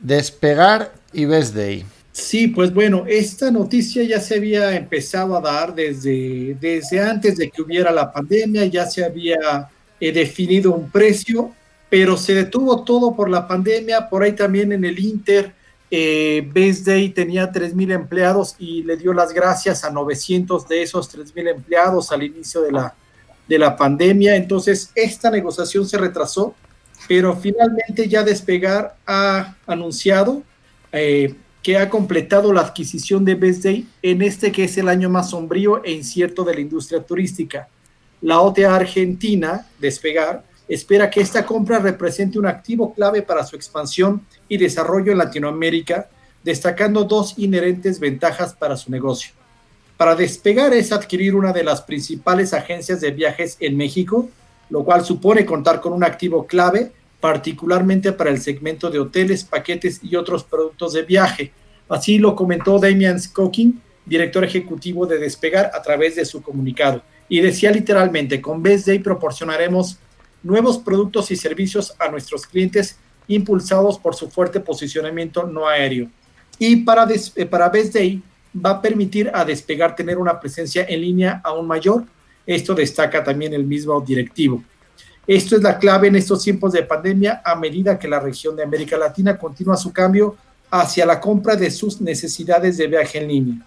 Despegar y Best Day. Sí, pues bueno, esta noticia ya se había empezado a dar desde, desde antes de que hubiera la pandemia, ya se había eh, definido un precio pero se detuvo todo por la pandemia, por ahí también en el Inter, eh, Best Day tenía 3.000 empleados y le dio las gracias a 900 de esos 3.000 empleados al inicio de la, de la pandemia, entonces esta negociación se retrasó, pero finalmente ya Despegar ha anunciado eh, que ha completado la adquisición de Best Day en este que es el año más sombrío e incierto de la industria turística. La OTA Argentina, Despegar, espera que esta compra represente un activo clave para su expansión y desarrollo en Latinoamérica, destacando dos inherentes ventajas para su negocio. Para despegar es adquirir una de las principales agencias de viajes en México, lo cual supone contar con un activo clave, particularmente para el segmento de hoteles, paquetes y otros productos de viaje. Así lo comentó Damian Skokin, director ejecutivo de Despegar, a través de su comunicado. Y decía literalmente, con Day proporcionaremos nuevos productos y servicios a nuestros clientes impulsados por su fuerte posicionamiento no aéreo. Y para, eh, para Best Day va a permitir a Despegar tener una presencia en línea aún mayor. Esto destaca también el mismo directivo. Esto es la clave en estos tiempos de pandemia a medida que la región de América Latina continúa su cambio hacia la compra de sus necesidades de viaje en línea.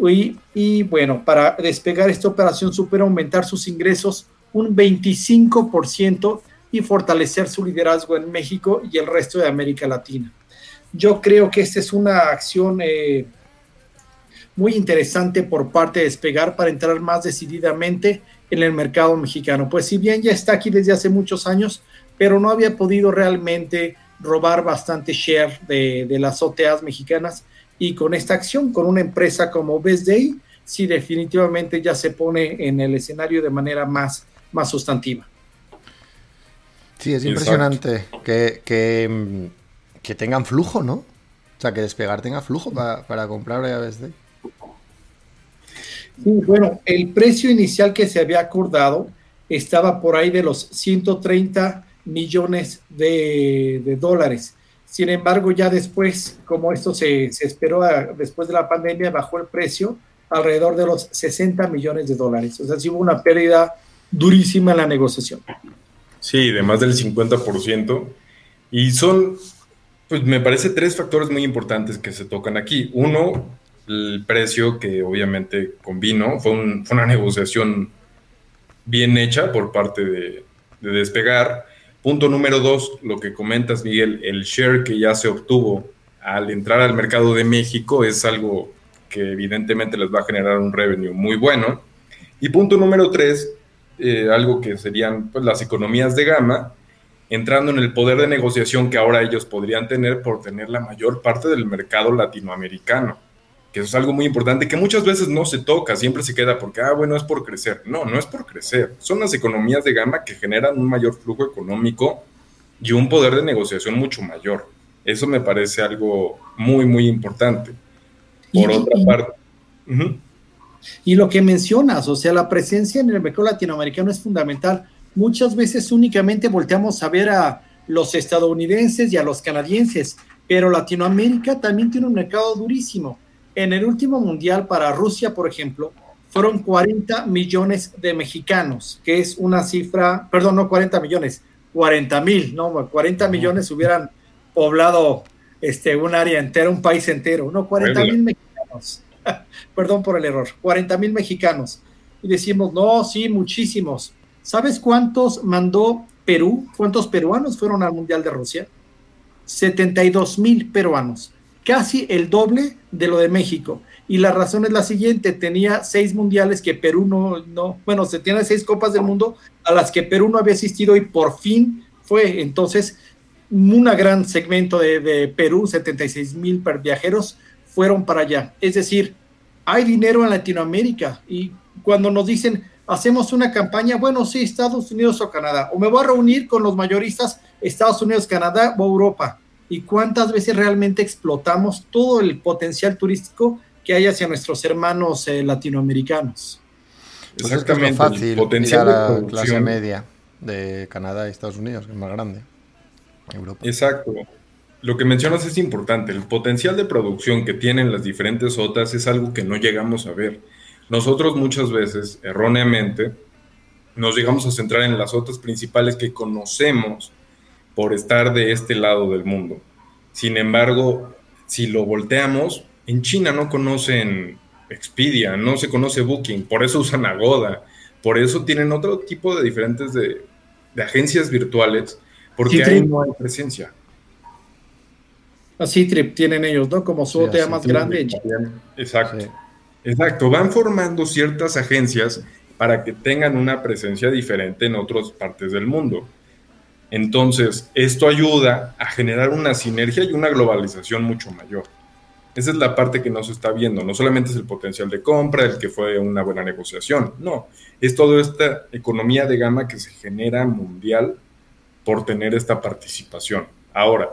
Y, y bueno, para despegar esta operación supera aumentar sus ingresos un 25% y fortalecer su liderazgo en México y el resto de América Latina. Yo creo que esta es una acción eh, muy interesante por parte de Despegar para entrar más decididamente en el mercado mexicano. Pues si bien ya está aquí desde hace muchos años, pero no había podido realmente robar bastante share de, las OTAs mexicanas y con esta acción, con una empresa como Best Day, sí definitivamente ya se pone en el escenario de manera más, más sustantiva. Sí, es impresionante que, que, tengan flujo, ¿no? O sea, que despegar tenga flujo para, para comprar a Best Day bueno, el precio inicial que se había acordado estaba por ahí de los 130 millones de, dólares. Sin embargo, ya después, como esto se, esperó después de la pandemia, bajó el precio alrededor de los 60 millones de dólares. O sea, sí hubo una pérdida durísima la negociación. Sí, de más del 50%. Y son, pues me parece tres factores muy importantes que se tocan aquí. Uno, el precio que obviamente convino. Fue, una negociación bien hecha por parte de, despegar. Punto número dos, lo que comentas, Miguel, el share que ya se obtuvo al entrar al mercado de México es algo que evidentemente les va a generar un revenue muy bueno. Y punto número tres, eh, algo que serían pues, las economías de gama, entrando en el poder de negociación que ahora ellos podrían tener por tener la mayor parte del mercado latinoamericano que eso es algo muy importante, que muchas veces no se toca, siempre se queda porque, ah, bueno, es por crecer. No, no es por crecer. Son las economías de gama que generan un mayor flujo económico y un poder de negociación mucho mayor. Eso me parece algo muy, muy importante. Por otra parte. Y lo que mencionas, o sea, la presencia en el mercado latinoamericano es fundamental. Muchas veces únicamente volteamos a ver a los estadounidenses y a los canadienses, pero Latinoamérica también tiene un mercado durísimo. En el último mundial para Rusia, por ejemplo, fueron 40 millones de mexicanos, que es una cifra, perdón, no 40 millones, 40 mil, no, 40 millones hubieran poblado este, un área entera, un país entero, no, 40 mil mexicanos, perdón por el error, 40 mil mexicanos. Y decimos, no, sí, muchísimos. ¿Sabes cuántos mandó Perú? ¿Cuántos peruanos fueron al Mundial de Rusia? 72 mil peruanos casi el doble de lo de México. Y la razón es la siguiente, tenía seis mundiales que Perú no, no, bueno, se tiene seis copas del mundo a las que Perú no había asistido y por fin fue. Entonces, un gran segmento de, de Perú, 76 mil viajeros, fueron para allá. Es decir, hay dinero en Latinoamérica y cuando nos dicen, hacemos una campaña, bueno, sí, Estados Unidos o Canadá, o me voy a reunir con los mayoristas Estados Unidos, Canadá o Europa y cuántas veces realmente explotamos todo el potencial turístico que hay hacia nuestros hermanos eh, latinoamericanos. Pues Exactamente. es fácil potencial la clase media de Canadá y Estados Unidos, que es más grande. Europa. Exacto. Lo que mencionas es importante. El potencial de producción que tienen las diferentes OTAs es algo que no llegamos a ver. Nosotros muchas veces, erróneamente, nos llegamos a centrar en las OTAs principales que conocemos por estar de este lado del mundo. Sin embargo, si lo volteamos, en China no conocen Expedia, no se conoce Booking, por eso usan Agoda, por eso tienen otro tipo de diferentes de, agencias virtuales, porque ahí no hay presencia. Así Trip tienen ellos, ¿no? Como su sí, más grande. Exacto. Exacto. Van formando ciertas agencias para que tengan una presencia diferente en otras partes del mundo. Entonces, esto ayuda a generar una sinergia y una globalización mucho mayor. Esa es la parte que no se está viendo. No solamente es el potencial de compra, el que fue una buena negociación. No, es toda esta economía de gama que se genera mundial por tener esta participación. Ahora,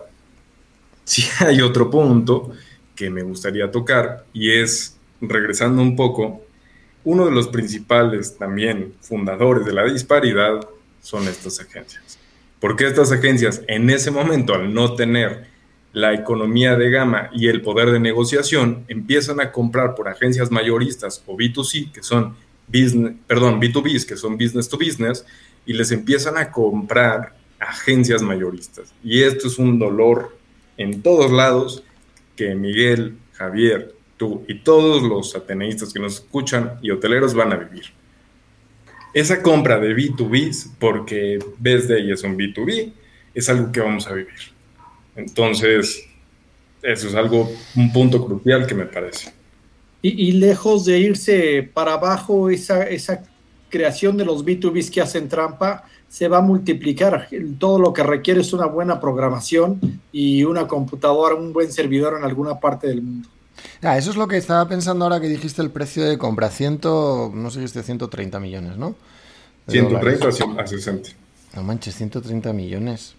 sí hay otro punto que me gustaría tocar y es, regresando un poco, uno de los principales también fundadores de la disparidad son estas agencias. Porque estas agencias en ese momento, al no tener la economía de gama y el poder de negociación, empiezan a comprar por agencias mayoristas o B2C, que son perdón, B2B, que son business to business, y les empiezan a comprar agencias mayoristas. Y esto es un dolor en todos lados que Miguel, Javier, tú y todos los ateneístas que nos escuchan y hoteleros van a vivir. Esa compra de B2B, porque ves de ella es un B2B, es algo que vamos a vivir. Entonces, eso es algo, un punto crucial que me parece. Y, lejos de irse para abajo, esa, esa creación de los B2Bs que hacen trampa se va a multiplicar. Todo lo que requiere es una buena programación y una computadora, un buen servidor en alguna parte del mundo. Ah, eso es lo que estaba pensando ahora que dijiste el precio de compra. Ciento, no sé si es de 130 millones, ¿no? 130 a 60. No manches, 130 millones.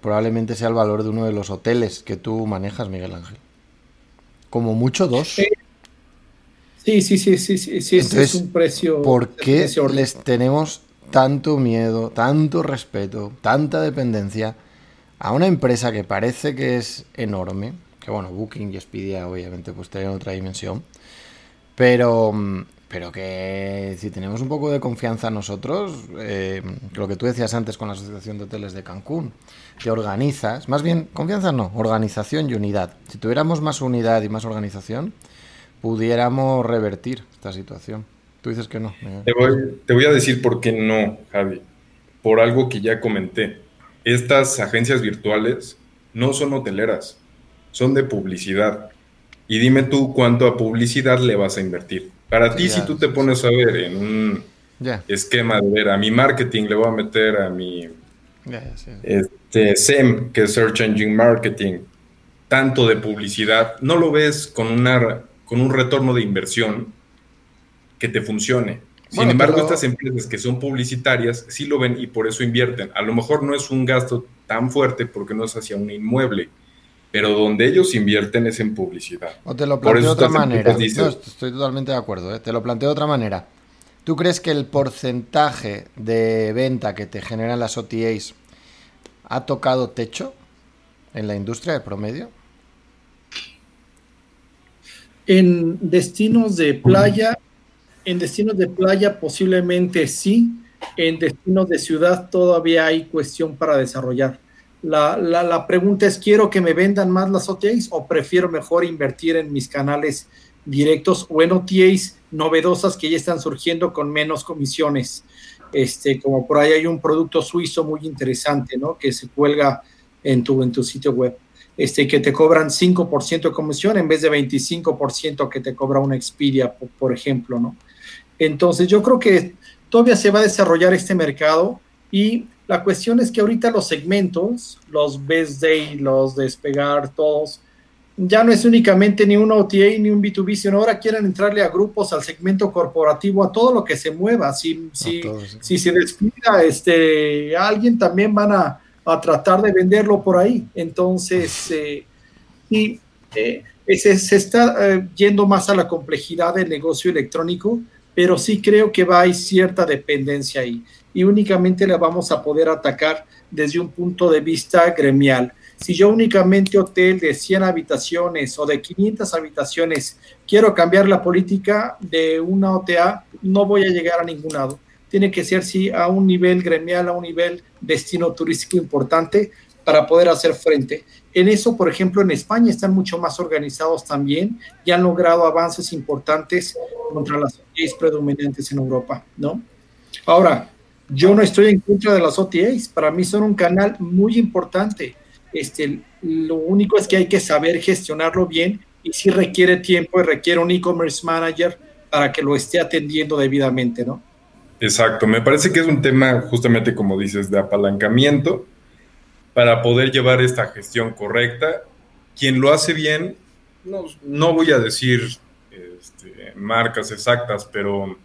Probablemente sea el valor de uno de los hoteles que tú manejas, Miguel Ángel. Como mucho dos. Sí, sí, sí, sí, sí, sí es un precio. ¿Por qué les tenemos tanto miedo, tanto respeto, tanta dependencia a una empresa que parece que es enorme? Que bueno, Booking y Expedia obviamente pues tienen otra dimensión. Pero, pero que si tenemos un poco de confianza nosotros, eh, lo que tú decías antes con la Asociación de Hoteles de Cancún, que organizas, más bien, confianza no, organización y unidad. Si tuviéramos más unidad y más organización, pudiéramos revertir esta situación. Tú dices que no. Te voy, a decir por qué no, Javi. Por algo que ya comenté. Estas agencias virtuales no son hoteleras, son de publicidad. Y dime tú cuánto a publicidad le vas a invertir. Para ti, si tú te pones a ver en un esquema de ver a mi marketing, le voy a meter a mi este, SEM, que es Search Engine Marketing, tanto de publicidad, no lo ves con una con un retorno de inversión que te funcione. Sin embargo, estas empresas que son publicitarias sí lo ven y por eso invierten. A lo mejor no es un gasto tan fuerte porque no es hacia un inmueble, pero donde ellos invierten es en publicidad. O te lo planteo de otra manera. estoy totalmente de acuerdo. ¿eh? Te lo planteo de otra manera. ¿Tú crees que el porcentaje de venta que te generan las OTAs ha tocado techo en la industria de promedio? En destinos de playa, en destinos de playa posiblemente sí, en destinos de ciudad todavía hay cuestión para desarrollar. La, pregunta es, ¿quiero que me vendan más las OTAs o prefiero mejor invertir en mis canales directos o en OTAs novedosas que ya están surgiendo con menos comisiones? Este, como por ahí hay un producto suizo muy interesante, ¿no? Que se cuelga en tu, en tu sitio web este, que te cobran 5% de comisión en vez de 25% que te cobra una Expedia, por, ejemplo, ¿no? Entonces, yo creo que todavía se va a desarrollar este mercado y la cuestión es que ahorita los segmentos, los Best Day, los Despegar, todos, ya no es únicamente ni un OTA ni un B2B, sino ahora quieren entrarle a grupos, al segmento corporativo, a todo lo que se mueva. Si, si, si se descuida este, alguien, también van a, a tratar de venderlo por ahí. Entonces, eh, y eh, se, está eh, yendo más a la complejidad del negocio electrónico, pero sí creo que va a hay cierta dependencia ahí y únicamente la vamos a poder atacar desde un punto de vista gremial. Si yo únicamente hotel de 100 habitaciones o de 500 habitaciones quiero cambiar la política de una OTA, no voy a llegar a ningún lado tiene que ser sí a un nivel gremial, a un nivel destino turístico importante para poder hacer frente. En eso, por ejemplo, en España están mucho más organizados también y han logrado avances importantes contra las OTAs predominantes en Europa, ¿no? Ahora, yo no estoy en contra de las OTAs, para mí son un canal muy importante. Este, lo único es que hay que saber gestionarlo bien y si requiere tiempo y requiere un e-commerce manager para que lo esté atendiendo debidamente, ¿no? Exacto, me parece que es un tema justamente como dices de apalancamiento para poder llevar esta gestión correcta. Quien lo hace bien, no, no voy a decir este, marcas exactas, pero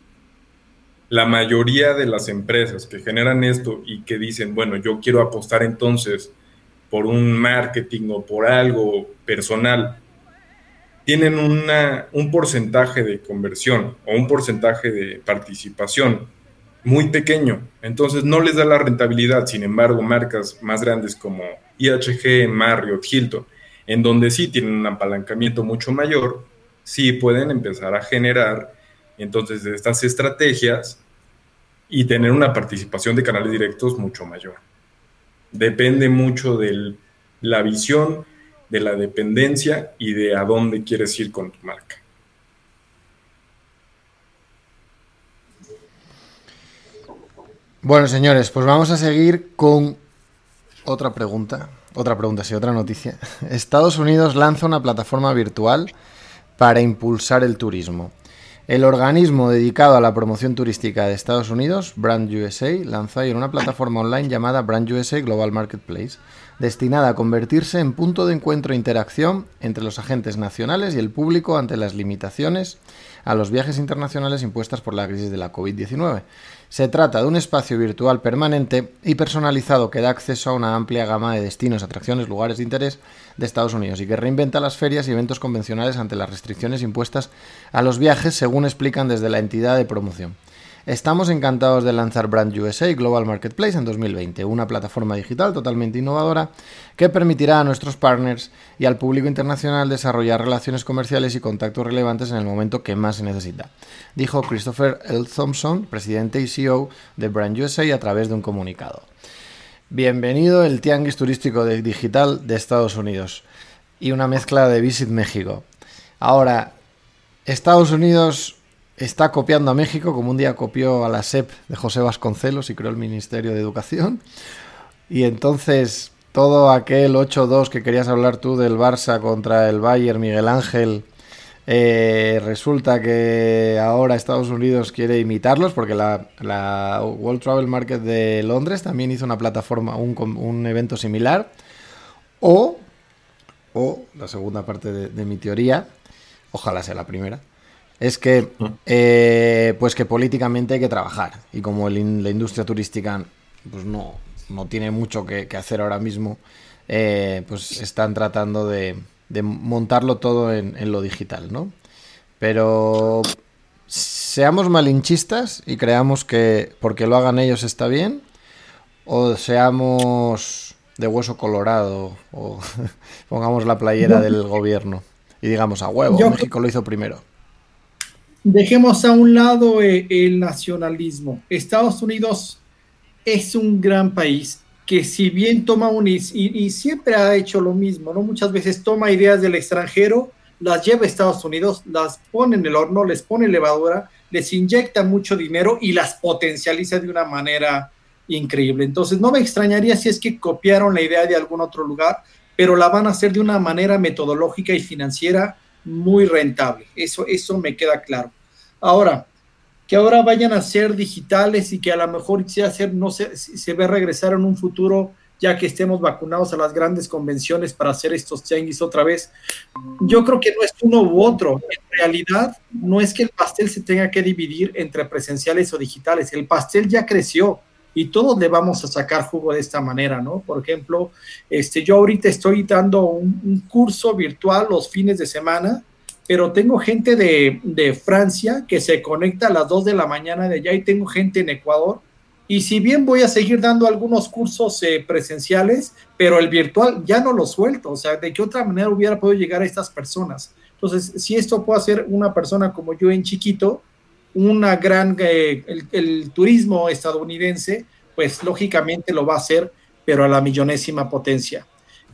la mayoría de las empresas que generan esto y que dicen, bueno, yo quiero apostar entonces por un marketing o por algo personal, tienen una, un porcentaje de conversión o un porcentaje de participación muy pequeño, entonces no les da la rentabilidad. Sin embargo, marcas más grandes como IHG, Marriott, Hilton, en donde sí tienen un apalancamiento mucho mayor, sí pueden empezar a generar entonces estas estrategias y tener una participación de canales directos mucho mayor. Depende mucho de la visión, de la dependencia y de a dónde quieres ir con tu marca. Bueno, señores, pues vamos a seguir con otra pregunta. Otra pregunta, sí, otra noticia. Estados Unidos lanza una plataforma virtual para impulsar el turismo. El organismo dedicado a la promoción turística de Estados Unidos, Brand USA, lanzó ayer una plataforma online llamada Brand USA Global Marketplace, destinada a convertirse en punto de encuentro e interacción entre los agentes nacionales y el público ante las limitaciones a los viajes internacionales impuestas por la crisis de la COVID-19. Se trata de un espacio virtual permanente y personalizado que da acceso a una amplia gama de destinos, atracciones, lugares de interés de Estados Unidos y que reinventa las ferias y eventos convencionales ante las restricciones impuestas a los viajes, según explican desde la entidad de promoción. Estamos encantados de lanzar Brand USA Global Marketplace en 2020, una plataforma digital totalmente innovadora que permitirá a nuestros partners y al público internacional desarrollar relaciones comerciales y contactos relevantes en el momento que más se necesita, dijo Christopher L. Thompson, presidente y CEO de Brand USA a través de un comunicado. Bienvenido el tianguis turístico digital de Estados Unidos y una mezcla de Visit México. Ahora, Estados Unidos está copiando a México, como un día copió a la SEP de José Vasconcelos y creó el Ministerio de Educación. Y entonces todo aquel 8-2 que querías hablar tú del Barça contra el Bayern, Miguel Ángel, eh, resulta que ahora Estados Unidos quiere imitarlos porque la, World Travel Market de Londres también hizo una plataforma, un, un evento similar. O, o, la segunda parte de mi teoría, ojalá sea la primera, es que, eh, pues que políticamente hay que trabajar. Y como la industria turística pues no, no tiene mucho que, hacer ahora mismo, eh, pues están tratando de, montarlo todo en, lo digital, ¿no? Pero seamos malinchistas y creamos que porque lo hagan ellos está bien, o seamos de hueso colorado, o pongamos la playera del gobierno y digamos a huevo, México lo hizo primero. Dejemos a un lado eh, el nacionalismo. Estados Unidos es un gran país que si bien toma un y, y, siempre ha hecho lo mismo, ¿no? Muchas veces toma ideas del extranjero, las lleva a Estados Unidos, las pone en el horno, les pone levadura, les inyecta mucho dinero y las potencializa de una manera increíble. Entonces no me extrañaría si es que copiaron la idea de algún otro lugar, pero la van a hacer de una manera metodológica y financiera muy rentable. Eso, eso me queda claro. Ahora, que ahora vayan a ser digitales y que a lo mejor se hacer, no sé, se ve regresar en un futuro ya que estemos vacunados a las grandes convenciones para hacer estos tianguis otra vez. Yo creo que no es uno u otro. En realidad, no es que el pastel se tenga que dividir entre presenciales o digitales. El pastel ya creció y todos le vamos a sacar jugo de esta manera, ¿no? Por ejemplo, este, yo ahorita estoy dando un, curso virtual los fines de semana, pero tengo gente de, Francia que se conecta a las 2 de la mañana de allá y tengo gente en Ecuador. Y si bien voy a seguir dando algunos cursos eh, presenciales, pero el virtual ya no lo suelto, o sea, ¿de qué otra manera hubiera podido llegar a estas personas? Entonces, si esto puede hacer una persona como yo en chiquito, una gran, eh, el, turismo estadounidense, pues lógicamente lo va a hacer, pero a la millonésima potencia.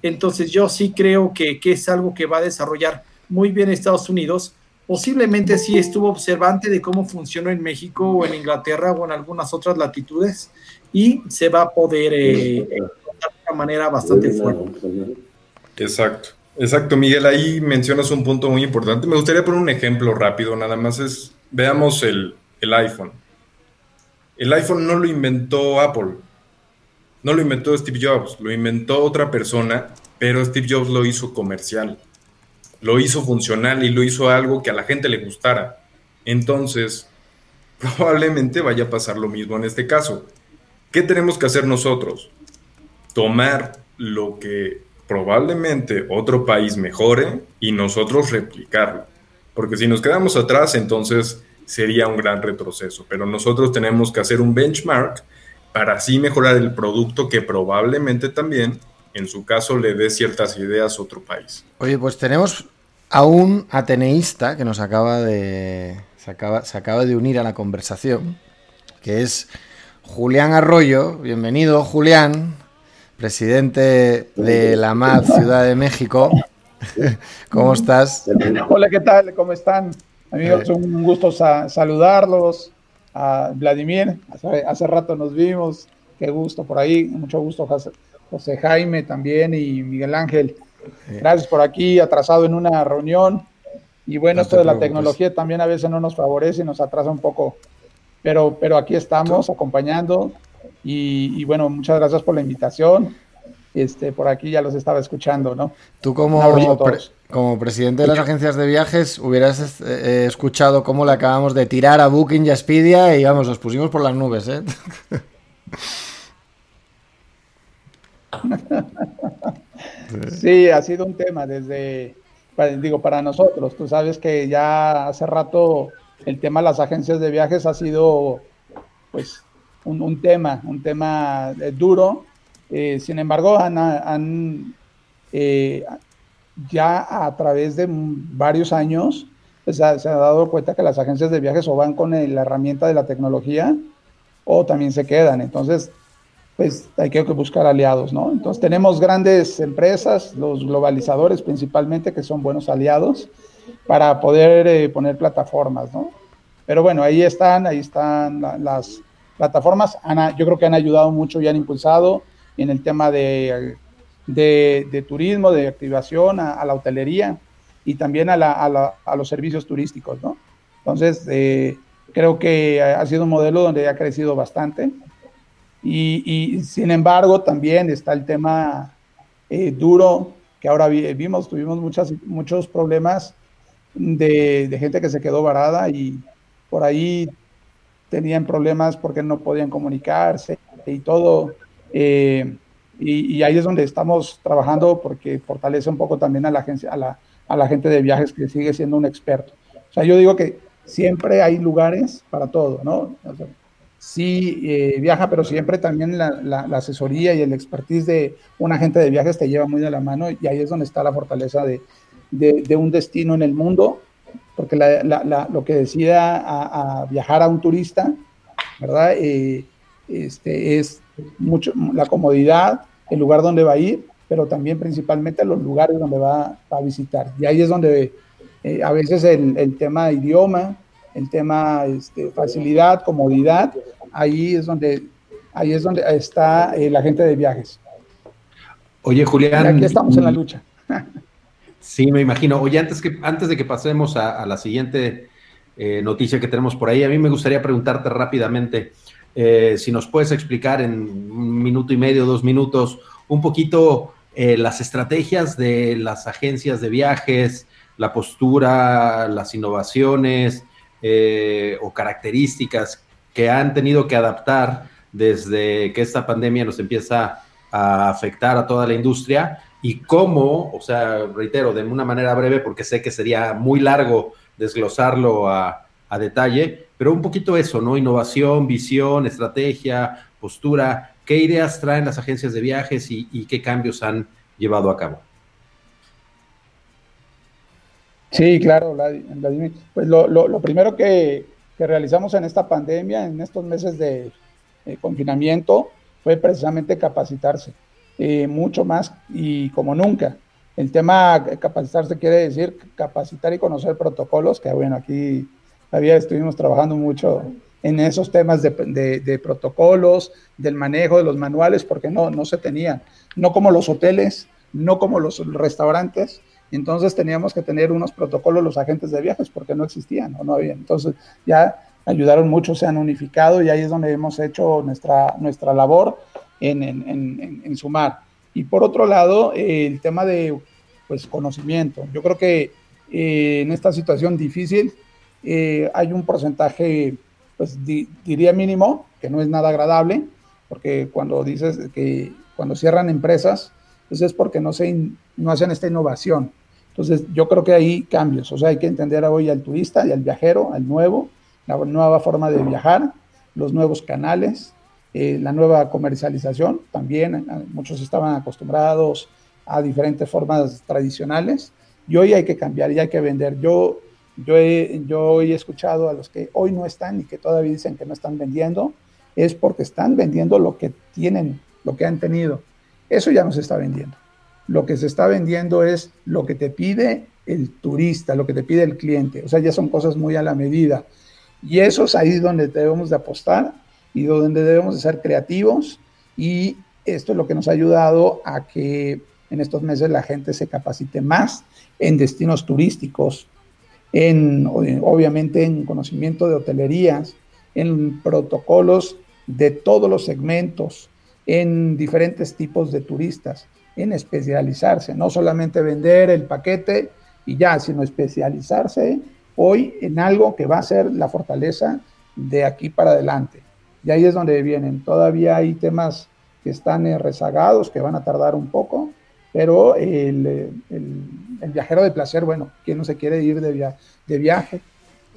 Entonces yo sí creo que, que es algo que va a desarrollar muy bien Estados Unidos. Posiblemente sí estuvo observante de cómo funcionó en México o en Inglaterra o en algunas otras latitudes y se va a poder eh, de una manera bastante fuerte. Exacto. Exacto, Miguel, ahí mencionas un punto muy importante. Me gustaría poner un ejemplo rápido, nada más es Veamos el, iPhone. El iPhone no lo inventó Apple, no lo inventó Steve Jobs, lo inventó otra persona, pero Steve Jobs lo hizo comercial, lo hizo funcional y lo hizo algo que a la gente le gustara. Entonces, probablemente vaya a pasar lo mismo en este caso. ¿Qué tenemos que hacer nosotros? Tomar lo que probablemente otro país mejore y nosotros replicarlo porque si nos quedamos atrás, entonces sería un gran retroceso. Pero nosotros tenemos que hacer un benchmark para así mejorar el producto que probablemente también, en su caso, le dé ciertas ideas a otro país. Oye, pues tenemos a un ateneísta que nos acaba de. se acaba, se acaba de unir a la conversación, que es Julián Arroyo. Bienvenido, Julián, presidente de la MAD Ciudad de México. ¿Cómo estás? Hola, ¿qué tal? ¿Cómo están? Amigos, es un gusto saludarlos. A Vladimir, hace, rato nos vimos, qué gusto por ahí, mucho gusto José, Jaime también y Miguel Ángel. Gracias por aquí, atrasado en una reunión. Y bueno, esto de la tecnología también a veces no nos favorece y nos atrasa un poco. Pero, pero aquí estamos acompañando y, bueno, muchas gracias por la invitación. Este, por aquí ya los estaba escuchando, ¿no? Tú como, como presidente de las agencias de viajes hubieras eh, escuchado cómo le acabamos de tirar a Booking y a Expedia y vamos, los pusimos por las nubes, ¿eh? sí, ha sido un tema desde, digo, para nosotros. Tú sabes que ya hace rato el tema de las agencias de viajes ha sido, pues, un, tema, un tema eh, duro. Eh, sin embargo, han, eh, ya a través de varios años pues, se, ha, dado cuenta que las agencias de viajes o van con la herramienta de la tecnología o también se quedan. Entonces, pues hay que buscar aliados, ¿no? Entonces tenemos grandes empresas, los globalizadores principalmente, que son buenos aliados para poder eh, poner plataformas, ¿no? Pero bueno, ahí están, ahí están las plataformas. yo creo que han ayudado mucho y han impulsado en el tema de, de, turismo, de activación a, la hotelería y también a, la, los servicios turísticos, ¿no? Entonces, eh, creo que ha sido un modelo donde ha crecido bastante y, sin embargo, también está el tema eh, duro que ahora vimos, tuvimos muchas, muchos problemas de, gente que se quedó varada y por ahí tenían problemas porque no podían comunicarse y todo. Eh, y, ahí es donde estamos trabajando porque fortalece un poco también a la, agencia, a la, a la gente de viajes que sigue siendo un experto. O sea, yo digo que siempre hay lugares para todo, ¿no? sí eh, viaja, pero siempre también la, asesoría y el expertise de un agente de viajes te lleva muy de la mano y ahí es donde está la fortaleza de, un destino en el mundo, porque lo que decida a, viajar a un turista, ¿verdad? Eh, este, es mucho la comodidad, el lugar donde va a ir, pero también principalmente los lugares donde va, a visitar. Y ahí es donde eh, a veces el, el tema idioma, el tema este, facilidad, comodidad, ahí es donde, ahí es donde está eh, la gente de viajes. Oye, Julián. aquí estamos en la lucha. sí, me imagino. Oye, antes, que, antes de que pasemos a, la siguiente eh, noticia que tenemos por ahí, a mí me gustaría preguntarte rápidamente eh, si nos puedes explicar en un minuto y medio, dos minutos, un poquito las estrategias de las agencias de viajes, la postura, las innovaciones, eh, o características que han tenido que adaptar desde que esta pandemia nos empieza a afectar a toda la industria y cómo, o sea, reitero, de una manera breve, porque sé que sería muy largo desglosarlo a, detalle, pero un poquito eso, ¿no? Innovación, visión, estrategia, postura, ¿qué ideas traen las agencias de viajes y qué cambios han llevado a cabo? Sí, claro, Vladimir. Pues lo, primero que, realizamos en esta pandemia, en estos meses de confinamiento, fue precisamente capacitarse, eh, mucho más y como nunca. El tema capacitarse quiere decir capacitar y conocer protocolos, que bueno, aquí todavía estuvimos trabajando mucho en esos temas de, protocolos, del manejo de los manuales, porque no, no se tenían, no como los hoteles, no como los restaurantes, entonces teníamos que tener unos protocolos los agentes de viajes porque no existían o no había. Entonces ya ayudaron mucho, se han unificado y ahí es donde hemos hecho nuestra, nuestra labor en, sumar. Y por otro lado, el tema de pues, conocimiento. Yo creo que eh, en esta situación difícil eh, hay un porcentaje, pues diría mínimo, que no es nada agradable, porque cuando dices que cuando cierran empresas, pues es porque no, se no hacen esta innovación. Entonces, yo creo que hay cambios, o sea, hay que entender hoy al turista y al viajero, al nuevo, la nueva forma de viajar, los nuevos canales, eh, la nueva comercialización, también muchos estaban acostumbrados a diferentes formas tradicionales y hoy hay que cambiar y hay que vender. Yo, yo, he, yo escuchado a los que hoy no están y que todavía dicen que no están vendiendo, es porque están vendiendo lo que tienen, lo que han tenido. Eso ya no se está vendiendo. Lo que se está vendiendo es lo que te pide el turista, lo que te pide el cliente. O sea, ya son cosas muy a la medida. Y eso es ahí donde debemos de apostar y donde debemos de ser creativos. Y esto es lo que nos ha ayudado a que en estos meses la gente se capacite más en destinos turísticos, en obviamente en conocimiento de hotelerías, en protocolos de todos los segmentos, en diferentes tipos de turistas, en especializarse, no solamente vender el paquete y ya, sino especializarse hoy en algo que va a ser la fortaleza de aquí para adelante. Y ahí es donde vienen. Todavía hay temas que están eh, rezagados, que van a tardar un poco, pero el, viajero de placer, bueno, ¿quién no se quiere ir de, de viaje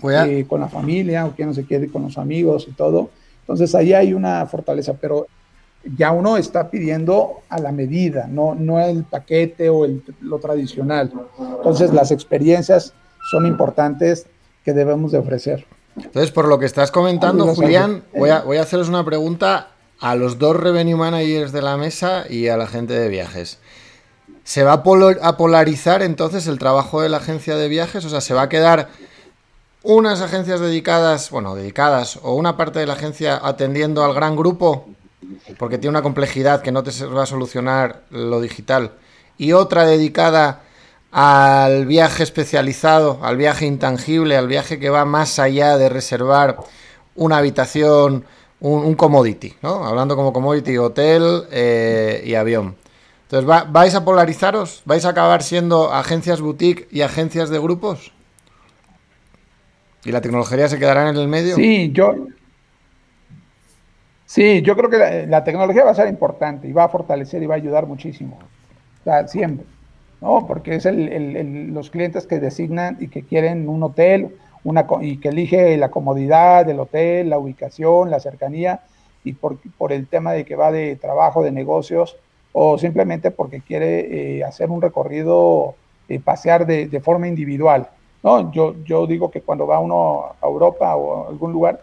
eh, con la familia o quién no se quiere ir con los amigos y todo? Entonces ahí hay una fortaleza, pero ya uno está pidiendo a la medida, no, no el paquete o el, lo tradicional. Entonces las experiencias son importantes que debemos de ofrecer. Entonces, por lo que estás comentando, Julián, voy a, voy a hacerles una pregunta a los dos revenue managers de la mesa y a la gente de viajes. ¿Se va a polarizar entonces el trabajo de la agencia de viajes? O sea, ¿se va a quedar unas agencias dedicadas, bueno, dedicadas, o una parte de la agencia atendiendo al gran grupo, porque tiene una complejidad que no te va a solucionar lo digital, y otra dedicada al viaje especializado, al viaje intangible, al viaje que va más allá de reservar una habitación, un, commodity, ¿no? Hablando como commodity, hotel eh, y avión. Entonces, ¿vais a polarizaros? ¿Vais a acabar siendo agencias boutique y agencias de grupos? ¿Y la tecnología se quedará en el medio? Sí, yo, sí, yo creo que la, tecnología va a ser importante y va a fortalecer y va a ayudar muchísimo. Siempre. ¿no? Porque es el, los clientes que designan y que quieren un hotel una, y que elige la comodidad del hotel, la ubicación, la cercanía y por, por el tema de que va de trabajo, de negocios o simplemente porque quiere eh, hacer un recorrido, eh, pasear de, de, forma individual. ¿no? Yo, yo digo que cuando va uno a Europa o a algún lugar,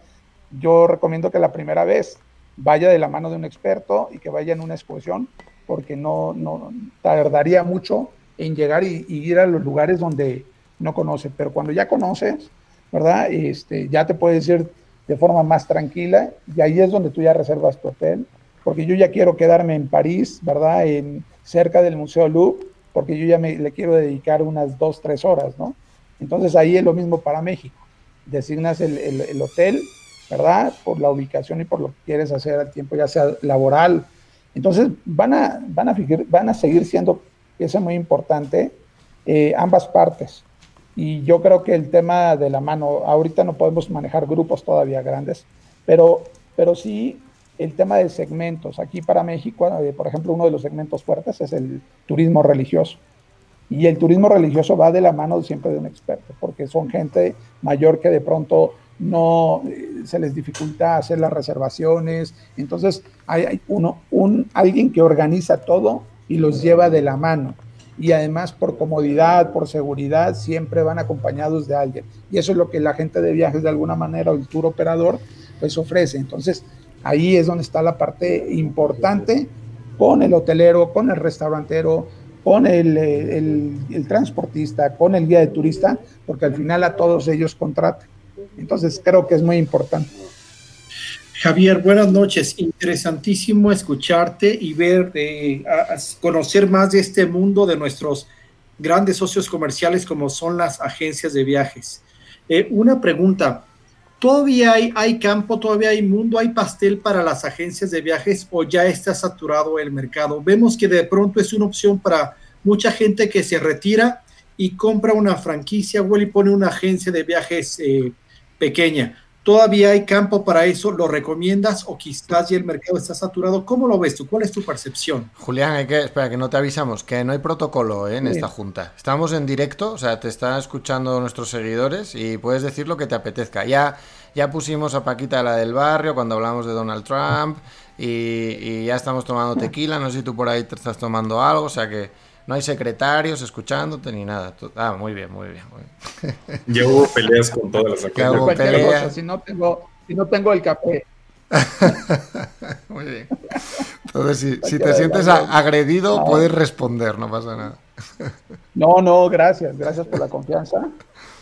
yo recomiendo que la primera vez vaya de la mano de un experto y que vaya en una exposición, porque no, no tardaría mucho en llegar y, ir a los lugares donde no conoce. Pero cuando ya conoces, ¿verdad? Este, ya te puedes ir de forma más tranquila y ahí es donde tú ya reservas tu hotel. Porque yo ya quiero quedarme en París, ¿verdad? En, cerca del Museo Louvre, porque yo ya me, le quiero dedicar unas dos, tres horas, ¿no? Entonces ahí es lo mismo para México. Designas el, el, hotel, ¿verdad? Por la ubicación y por lo que quieres hacer al tiempo, ya sea laboral. Entonces van a, van a, van a seguir siendo es muy importante, eh, ambas partes. Y yo creo que el tema de la mano, ahorita no podemos manejar grupos todavía grandes, pero, pero sí el tema de segmentos. Aquí para México, eh, por ejemplo, uno de los segmentos fuertes es el turismo religioso. Y el turismo religioso va de la mano siempre de un experto, porque son gente mayor que de pronto no eh, se les dificulta hacer las reservaciones. Entonces hay, uno, un, alguien que organiza todo y los lleva de la mano. Y además por comodidad, por seguridad, siempre van acompañados de alguien. Y eso es lo que la gente de viajes de alguna manera o el tour operador pues ofrece. Entonces ahí es donde está la parte importante con el hotelero, con el restaurantero, con el, el, transportista, con el guía de turista, porque al final a todos ellos contratan. Entonces creo que es muy importante. Javier, buenas noches. Interesantísimo escucharte y ver, eh, conocer más de este mundo de nuestros grandes socios comerciales como son las agencias de viajes. Eh, una pregunta, ¿todavía hay, campo, todavía hay mundo, hay pastel para las agencias de viajes o ya está saturado el mercado? Vemos que de pronto es una opción para mucha gente que se retira y compra una franquicia o y pone una agencia de viajes eh, pequeña ¿Todavía hay campo para eso? ¿Lo recomiendas o quizás ya el mercado está saturado? ¿Cómo lo ves tú? ¿Cuál es tu percepción? Julián, hay que, espera, que no te avisamos, que no hay protocolo ¿eh? en esta junta. Estamos en directo, o sea, te están escuchando nuestros seguidores y puedes decir lo que te apetezca. Ya, ya pusimos a Paquita la del barrio cuando hablamos de Donald Trump y, y ya estamos tomando tequila. No sé si tú por ahí te estás tomando algo, o sea que no hay secretarios escuchándote ni nada. Ah, muy bien, muy bien. Ya hubo peleas con todas las acciones. si no tengo, si no tengo el café. Muy bien. Entonces, si, te sientes agredido, puedes responder, no pasa nada. no, no, gracias, gracias por la confianza.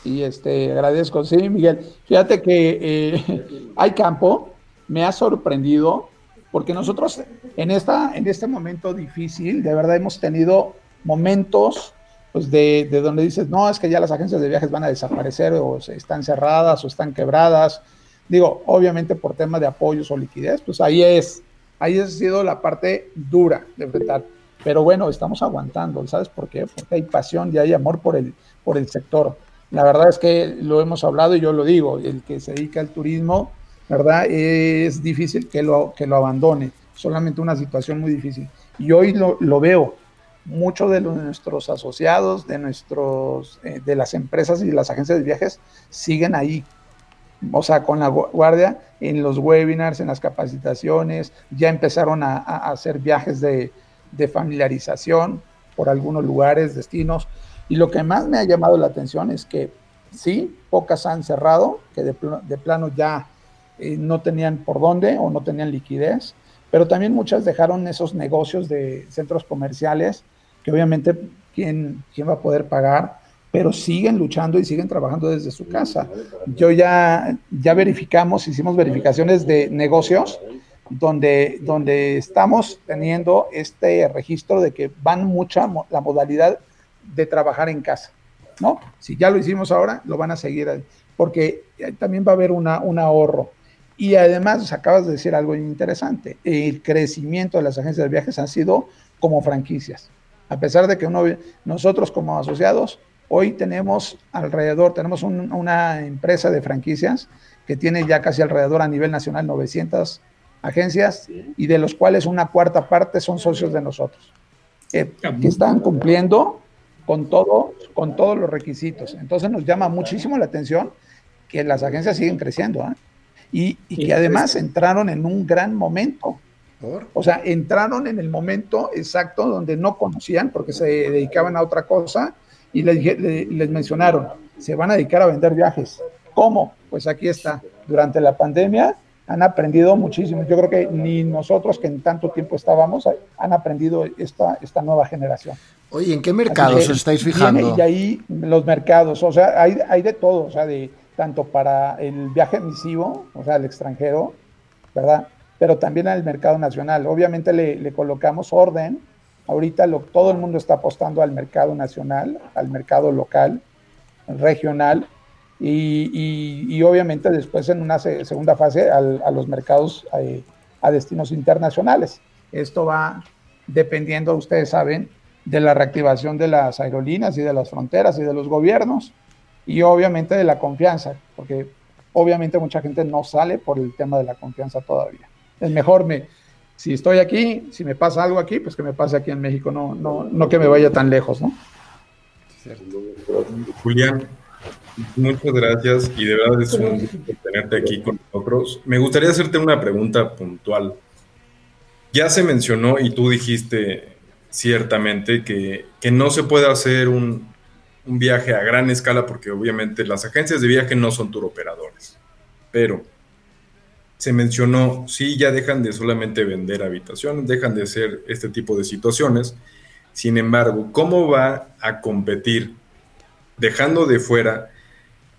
Y este, agradezco. Sí, Miguel, fíjate que eh, hay campo, me ha sorprendido, porque nosotros en, esta, en este momento difícil, de verdad hemos tenido momentos pues de, de, donde dices, no, es que ya las agencias de viajes van a desaparecer o están cerradas o están quebradas. Digo, obviamente por tema de apoyos o liquidez, pues ahí es, ahí ha sido la parte dura de enfrentar. Pero bueno, estamos aguantando, ¿sabes por qué? Porque hay pasión y hay amor por el, por el sector. La verdad es que lo hemos hablado y yo lo digo, el que se dedica al turismo, ¿verdad? Es difícil que lo, que lo abandone, solamente una situación muy difícil. Y hoy lo, lo veo, muchos de nuestros asociados, de, nuestros, eh, de las empresas y las agencias de viajes siguen ahí, o sea, con la guardia en los webinars, en las capacitaciones, ya empezaron a, hacer viajes de, familiarización por algunos lugares, destinos. Y lo que más me ha llamado la atención es que sí, pocas han cerrado, que de, plano ya eh, no tenían por dónde o no tenían liquidez, pero también muchas dejaron esos negocios de centros comerciales que obviamente quién, quién va a poder pagar, pero siguen luchando y siguen trabajando desde su casa. Yo ya, ya verificamos, hicimos verificaciones de negocios donde, donde estamos teniendo este registro de que van mucha la modalidad de trabajar en casa, ¿no? Si ya lo hicimos ahora, lo van a seguir, porque también va a haber una, un ahorro. Y además, acabas de decir algo interesante, el crecimiento de las agencias de viajes han sido como franquicias. A pesar de que uno, nosotros como asociados, hoy tenemos alrededor, tenemos una empresa de franquicias que tiene ya casi alrededor a nivel nacional 900 agencias y de los cuales una cuarta parte son socios de nosotros, que, están cumpliendo con, todo, con todos los requisitos. Entonces nos llama muchísimo la atención que las agencias siguen creciendo ¿ah? y, y que además entraron en un gran momento o sea, entraron en el momento exacto donde no conocían porque se dedicaban a otra cosa y les, les mencionaron, se van a dedicar a vender viajes. ¿Cómo? Pues aquí está. Durante la pandemia han aprendido muchísimo. Yo creo que ni nosotros que en tanto tiempo estábamos han aprendido esta, esta nueva generación. Oye, ¿en qué mercados os estáis fijando? Y ahí los mercados, o sea, hay, hay de todo, o sea, de tanto para el viaje emisivo, o sea, al extranjero, ¿verdad? Pero también al mercado nacional. Obviamente le, colocamos orden. Ahorita lo, todo el mundo está apostando al mercado nacional, al mercado local, regional, y, obviamente después en una segunda fase a los mercados eh, a destinos internacionales. Esto va dependiendo, ustedes saben, de la reactivación de las aerolíneas y de las fronteras y de los gobiernos, y obviamente de la confianza, porque obviamente mucha gente no sale por el tema de la confianza todavía es mejor me, si estoy aquí, si me pasa algo aquí, pues que me pase aquí en México, no, no, no que me vaya tan lejos, ¿no? Julián, muchas gracias y de verdad es un gusto tenerte aquí con nosotros. Me gustaría hacerte una pregunta puntual. Ya se mencionó y tú dijiste ciertamente que, que no se puede hacer un, un viaje a gran escala porque obviamente las agencias de viaje no son operadores, pero se mencionó, sí, ya dejan de solamente vender habitaciones, dejan de hacer este tipo de situaciones. Sin embargo, ¿cómo va a competir dejando de fuera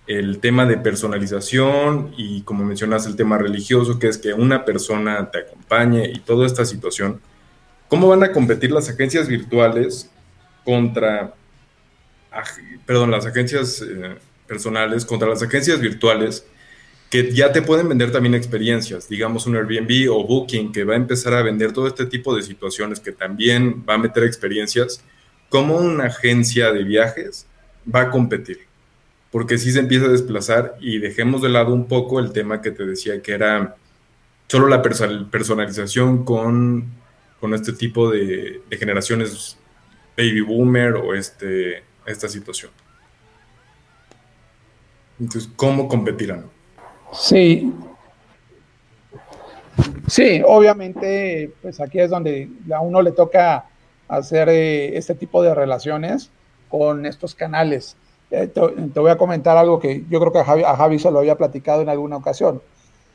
el tema de personalización y como mencionas el tema religioso, que es que una persona te acompañe y toda esta situación? ¿Cómo van a competir las agencias virtuales contra, perdón, las agencias eh, personales contra las agencias virtuales? Que ya te pueden vender también experiencias, digamos un Airbnb o Booking, que va a empezar a vender todo este tipo de situaciones, que también va a meter experiencias, ¿cómo una agencia de viajes va a competir? Porque si se empieza a desplazar y dejemos de lado un poco el tema que te decía que era solo la personalización con, con este tipo de, de generaciones baby boomer o este, esta situación. Entonces, ¿cómo competirán? Sí. Sí, obviamente, pues aquí es donde a uno le toca hacer eh, este tipo de relaciones con estos canales. Eh, te, voy a comentar algo que yo creo que a Javi, se lo había platicado en alguna ocasión.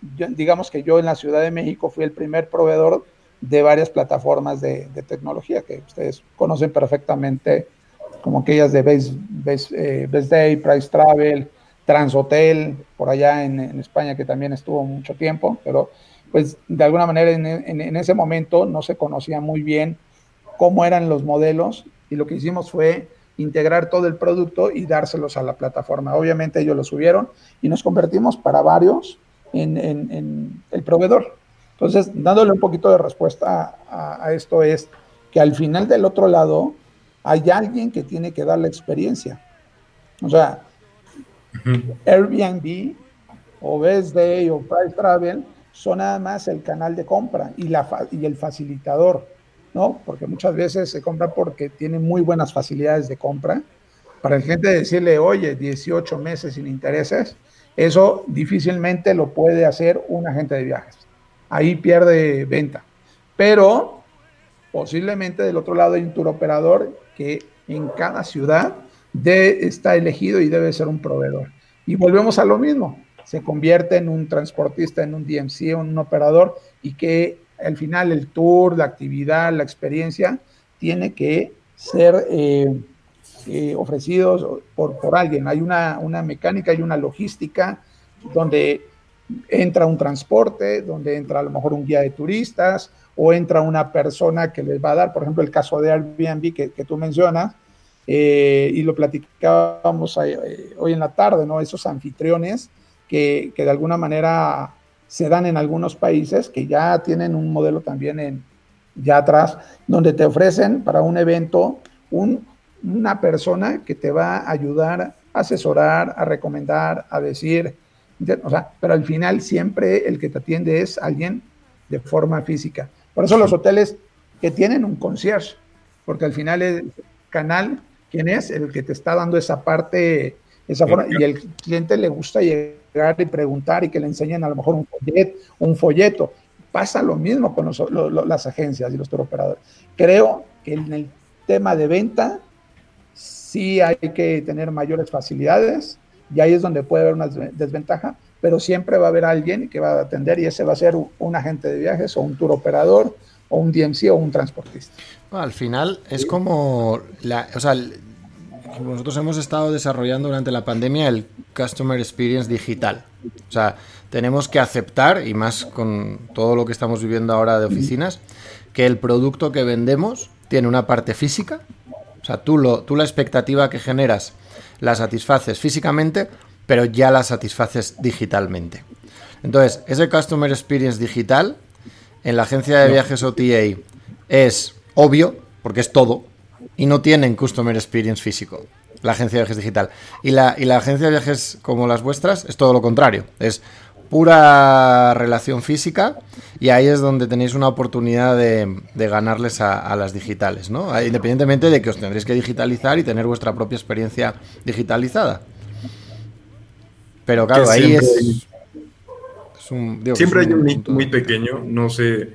digamos que yo en la Ciudad de México fui el primer proveedor de varias plataformas de, tecnología que ustedes conocen perfectamente, como aquellas de Best, eh, Day, Price Travel, Transhotel, por allá en, España, que también estuvo mucho tiempo, pero pues de alguna manera en, ese momento no se conocía muy bien cómo eran los modelos y lo que hicimos fue integrar todo el producto y dárselos a la plataforma. Obviamente ellos lo subieron y nos convertimos para varios en, el proveedor. Entonces, dándole un poquito de respuesta a, esto es que al final del otro lado hay alguien que tiene que dar la experiencia. O sea, Airbnb o Best Day o Price Travel son nada más el canal de compra y, la, y el facilitador, ¿no? Porque muchas veces se compra porque tiene muy buenas facilidades de compra. Para el gente decirle, oye, 18 meses sin intereses, eso difícilmente lo puede hacer un agente de viajes. Ahí pierde venta. Pero posiblemente del otro lado hay un tour operador que en cada ciudad está elegido y debe ser un proveedor. Y volvemos a lo mismo. Se convierte en un transportista, en un DMC, en un operador y que al final el tour, la actividad, la experiencia tiene que ser eh, eh, ofrecidos por, por, alguien. Hay una, una mecánica, hay una logística donde entra un transporte, donde entra a lo mejor un guía de turistas o entra una persona que les va a dar, por ejemplo, el caso de Airbnb que, que tú mencionas, eh, y lo platicábamos eh, hoy en la tarde, ¿no? Esos anfitriones que, que, de alguna manera se dan en algunos países que ya tienen un modelo también en, ya atrás, donde te ofrecen para un evento un, una persona que te va a ayudar a asesorar, a recomendar, a decir, o sea, pero al final siempre el que te atiende es alguien de forma física. Por eso los hoteles que tienen un concierge, porque al final el canal, ¿quién es? El que te está dando esa parte, esa forma, y el cliente le gusta llegar y preguntar y que le enseñen a lo mejor un folleto, un folleto. Pasa lo mismo con las agencias y los operadores. Creo que en el tema de venta sí hay que tener mayores facilidades y ahí es donde puede haber una desventaja, pero siempre va a haber alguien que va a atender y ese va a ser un agente de viajes o un tour operador o un DMC o un transportista. al final es como, o sea, nosotros hemos estado desarrollando durante la pandemia el Customer Experience digital. O sea, tenemos que aceptar, y más con todo lo que estamos viviendo ahora de oficinas, que el producto que vendemos tiene una parte física o sea, tú, lo, tú la expectativa que generas la satisfaces físicamente, pero ya la satisfaces digitalmente. Entonces, ese Customer Experience digital en la agencia de viajes OTA es obvio, porque es todo, y no tienen Customer Experience físico, la agencia de viajes digital. Y la, y la agencia de viajes como las vuestras es todo lo contrario. Es pura relación física y ahí es donde tenéis una oportunidad de, ganarles a, las digitales, ¿no? Independientemente de que os tendréis que digitalizar y tener vuestra propia experiencia digitalizada. Pero claro, ahí es, siempre hay un nicho muy pequeño, no sé,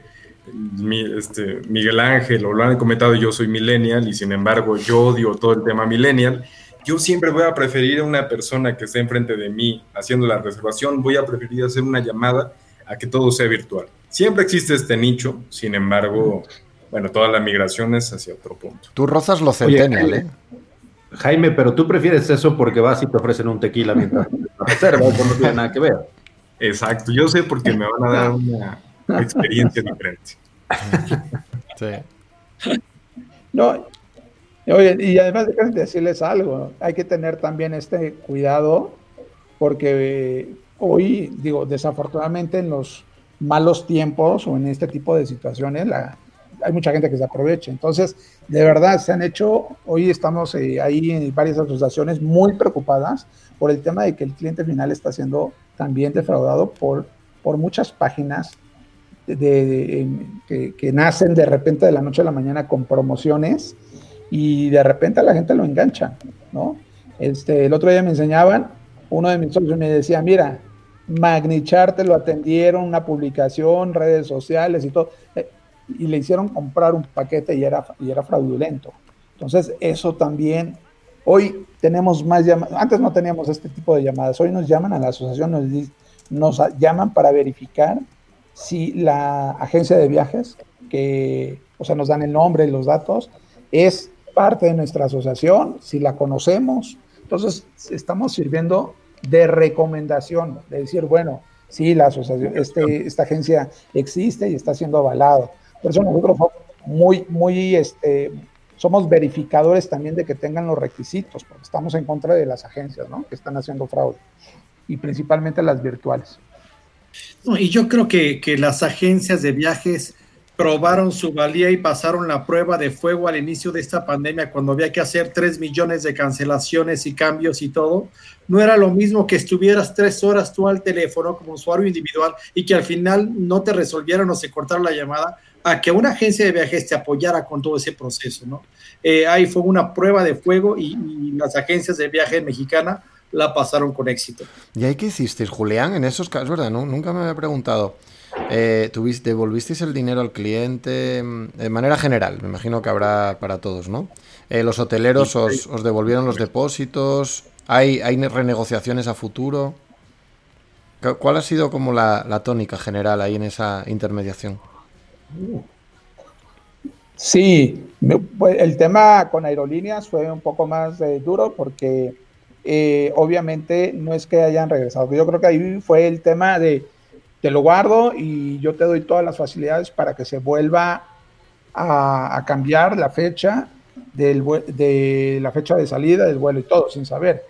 este, Miguel Ángel o lo han comentado, yo soy millennial y sin embargo yo odio todo el tema millennial yo siempre voy a preferir a una persona que esté enfrente de mí haciendo la reservación, voy a preferir hacer una llamada a que todo sea virtual. Siempre existe este nicho, sin embargo, bueno, toda la migración es hacia otro punto. Tú rozas lo centennial, ¿eh? Jaime, pero tú prefieres eso porque vas y te ofrecen un tequila mientras reservas, no tiene nada que ver. Exacto, yo sé porque me van a dar una experiencia diferente. Sí. No, Oye, y además de decirles algo, hay que tener también este cuidado porque hoy, digo, desafortunadamente en los malos tiempos o en este tipo de situaciones, la, hay mucha gente que se aprovecha. Entonces, de verdad, se han hecho, hoy estamos eh, ahí en varias asociaciones muy preocupadas por el tema de que el cliente final está siendo también defraudado por, por muchas páginas de, que, que, nacen de repente de la noche a la mañana con promociones y de repente la gente lo engancha, ¿no? Este, el otro día me enseñaban, uno de mis socios me decía, mira, Magnichar te lo atendieron, una publicación, redes sociales y todo, eh, y le hicieron comprar un paquete y era, y era fraudulento. Entonces, eso también, hoy tenemos más llamadas, antes no teníamos este tipo de llamadas, hoy nos llaman a la asociación, nos, nos llaman para verificar si la agencia de viajes, que, o sea, nos dan el nombre y los datos, es parte de nuestra asociación, si la conocemos. Entonces, estamos sirviendo de recomendación, de decir, bueno, sí, la asociación, este, esta agencia existe y está siendo avalado. Por eso nosotros muy, muy, este, somos verificadores también de que tengan los requisitos, porque estamos en contra de las agencias, ¿no? Que están haciendo fraude, y principalmente las virtuales. y yo creo que, que las agencias de viajes probaron su valía y pasaron la prueba de fuego al inicio de esta pandemia, cuando había que hacer tres millones de cancelaciones y cambios y todo. No era lo mismo que estuvieras tres horas tú al teléfono como usuario individual y que al final no te resolvieran o se cortaron la llamada, a que una agencia de viajes te apoyara con todo ese proceso, ¿no? Eh, ahí fue una prueba de fuego y, y las agencias de viajes mexicanas la pasaron con éxito. ¿Y ahí qué hiciste, Julián, en esos casos, verdad? No, nunca me había preguntado. Eh, ¿tuviste, ¿Devolvisteis el dinero al cliente mm, de manera general? Me imagino que habrá para todos, ¿no? Eh, ¿Los hoteleros os, os, devolvieron los depósitos? ¿Hay, ¿Hay renegociaciones a futuro? ¿Cuál ha sido como la, la tónica general ahí en esa intermediación? Sí, pues, el tema con aerolíneas fue un poco más eh, duro porque eh, obviamente no es que hayan regresado. Yo creo que ahí fue el tema de te lo guardo y yo te doy todas las facilidades para que se vuelva a, cambiar la fecha del, de la fecha de salida del vuelo y todo, sin saber.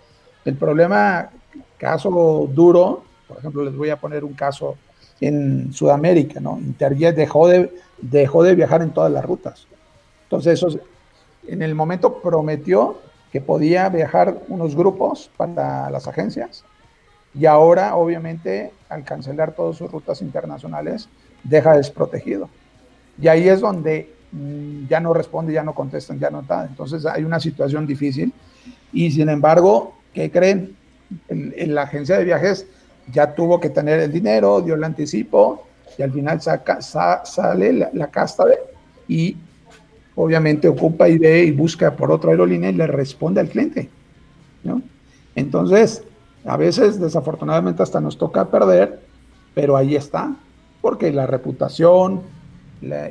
El problema, caso duro, por ejemplo, les voy a poner un caso en Sudamérica, ¿no? Interjet dejó de, dejó de viajar en todas las rutas. Entonces, eso en el momento prometió que podía viajar unos grupos para las agencias y ahora, obviamente, al cancelar todas sus rutas internacionales, deja desprotegido. Y ahí es donde mm, ya no responde, ya no contestan, ya no está. Entonces hay una situación difícil. Y sin embargo, ¿qué creen? En, la agencia de viajes ya tuvo que tener el dinero, dio el anticipo y al final saca, sale la, la casta de, y obviamente ocupa y ve y busca por otra aerolínea y le responde al cliente. ¿no? Entonces, a veces, desafortunadamente, hasta nos toca perder, pero ahí está, porque la reputación,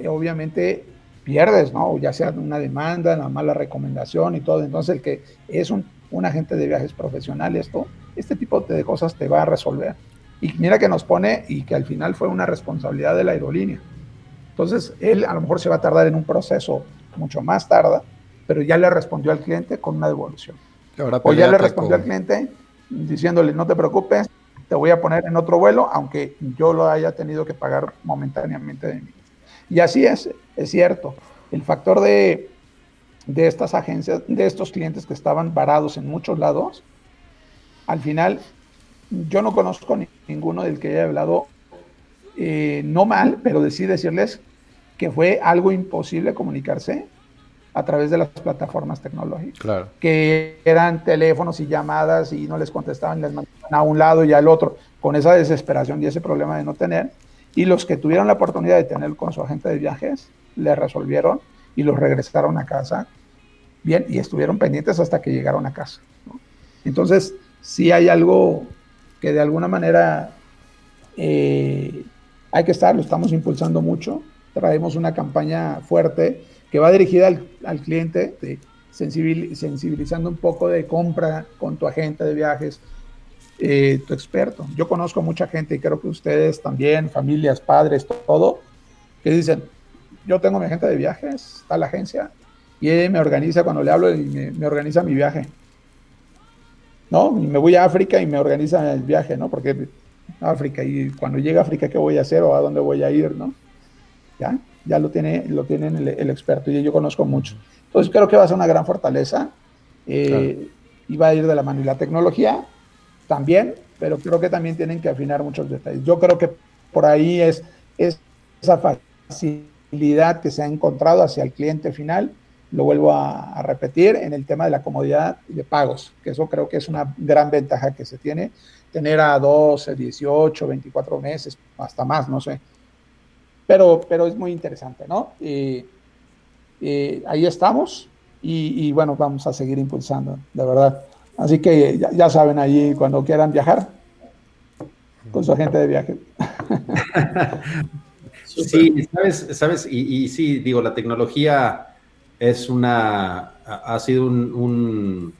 obviamente pierdes, ¿no? Ya sea una demanda, una mala recomendación y todo. Entonces, el que es un, un agente de viajes profesional, esto, este tipo de cosas te va a resolver. Y mira que nos pone y que al final fue una responsabilidad de la aerolínea. Entonces, él a lo mejor se va a tardar en un proceso mucho más tarda, pero ya le respondió al cliente con una devolución. O ya le respondió al cliente diciéndole, no te preocupes, te voy a poner en otro vuelo, aunque yo lo haya tenido que pagar momentáneamente de mí. Y así es, es cierto. El factor de, de estas agencias, de estos clientes que estaban varados en muchos lados, al final yo no conozco ninguno del que haya hablado, eh, no mal, pero decidí decirles que fue algo imposible comunicarse a través de las plataformas tecnológicas. Que eran teléfonos y llamadas y no les contestaban, les mandaban a un lado y al otro, con esa desesperación y ese problema de no tener. Y los que tuvieron la oportunidad de tener con su agente de viajes, le resolvieron y los regresaron a casa. Bien, y estuvieron pendientes hasta que llegaron a casa. Entonces, sí hay algo que de alguna manera eh, hay que estar, lo estamos impulsando mucho. Traemos una campaña fuerte que va dirigida al, cliente, de sensibilizando un poco de compra con tu agente de viajes, eh, tu experto. Yo conozco mucha gente y creo que ustedes también, familias, padres, todo, que dicen, yo tengo mi agente de viajes, está la agencia, y él me organiza cuando le hablo y me, organiza mi viaje. ¿No? Y me voy a África y me organiza el viaje, ¿no? Porque África, y cuando llega a África, ¿qué voy a hacer o a dónde voy a ir, ¿no? ¿Ya? ya lo tiene, lo tienen el, experto y yo conozco mucho. Entonces creo que va a ser una gran fortaleza eh, y va a ir de la mano. Y la tecnología también, pero creo que también tienen que afinar muchos detalles. Yo creo que por ahí es, es esa facilidad que se ha encontrado hacia el cliente final. Lo vuelvo a, a repetir en el tema de la comodidad de pagos, que eso creo que es una gran ventaja que se tiene. Tener a 12, 18, 24 meses, hasta más, no sé, pero, pero es muy interesante, ¿no? Ahí estamos y, bueno, vamos a seguir impulsando, de verdad. Así que ya, saben, ahí cuando quieran viajar. con su agente de viajes. sí, sabes, sabes y, y, sí, digo, la tecnología es una, ha sido un,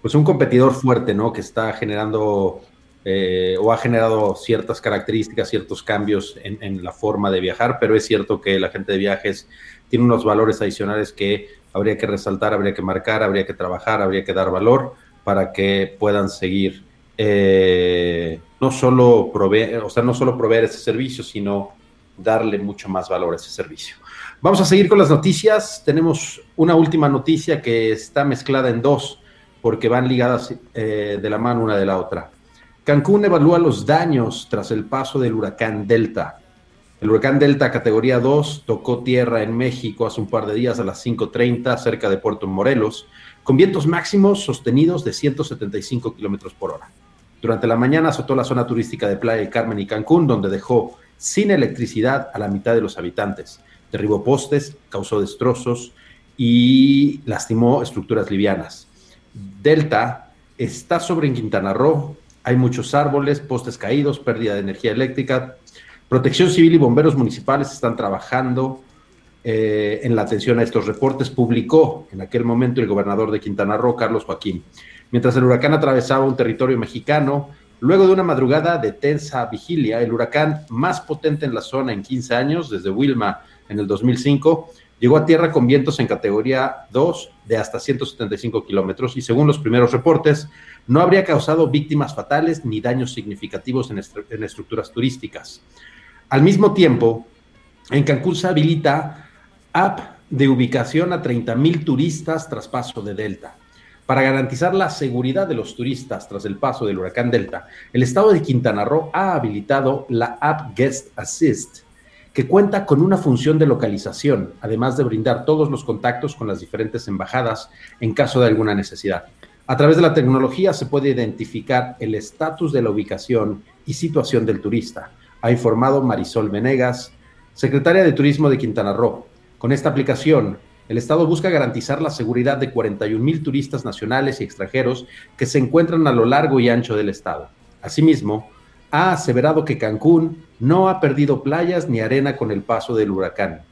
pues un competidor fuerte, ¿no? Que está generando eh, o ha generado ciertas características, ciertos cambios en, la forma de viajar, pero es cierto que la gente de viajes tiene unos valores adicionales que habría que resaltar, habría que marcar, habría que trabajar, habría que dar valor para que puedan seguir eh, no solo proveer, o sea, no solo proveer ese servicio, sino darle mucho más valor a ese servicio. Vamos a seguir con las noticias. Tenemos una última noticia que está mezclada en dos, porque van ligadas eh, de la mano una de la otra. Cancún evalúa los daños tras el paso del huracán Delta. El huracán Delta categoría 2 tocó tierra en México hace un par de días a las 5.30 cerca de Puerto Morelos, con vientos máximos sostenidos de 175 kilómetros por hora. Durante la mañana azotó la zona turística de Playa del Carmen y Cancún, donde dejó sin electricidad a la mitad de los habitantes. Derribó postes, causó destrozos y lastimó estructuras livianas. Delta está sobre Quintana Roo. Hay muchos árboles, postes caídos, pérdida de energía eléctrica. Protección Civil y bomberos municipales están trabajando eh, en la atención a estos reportes. Publicó en aquel momento el gobernador de Quintana Roo, Carlos Joaquín. Mientras el huracán atravesaba un territorio mexicano, luego de una madrugada de tensa vigilia, el huracán más potente en la zona en 15 años, desde Wilma en el 2005, llegó a tierra con vientos en categoría 2 de hasta 175 kilómetros y según los primeros reportes, no habría causado víctimas fatales ni daños significativos en, en estructuras turísticas. Al mismo tiempo, en Cancún se habilita app de ubicación a 30.000 turistas tras paso de Delta. Para garantizar la seguridad de los turistas tras el paso del huracán Delta, el estado de Quintana Roo ha habilitado la app Guest Assist, que cuenta con una función de localización, además de brindar todos los contactos con las diferentes embajadas en caso de alguna necesidad. A través de la tecnología se puede identificar el estatus de la ubicación y situación del turista, ha informado Marisol Venegas, secretaria de Turismo de Quintana Roo. Con esta aplicación, el Estado busca garantizar la seguridad de 41 mil turistas nacionales y extranjeros que se encuentran a lo largo y ancho del Estado. Asimismo, ha aseverado que Cancún no ha perdido playas ni arena con el paso del huracán.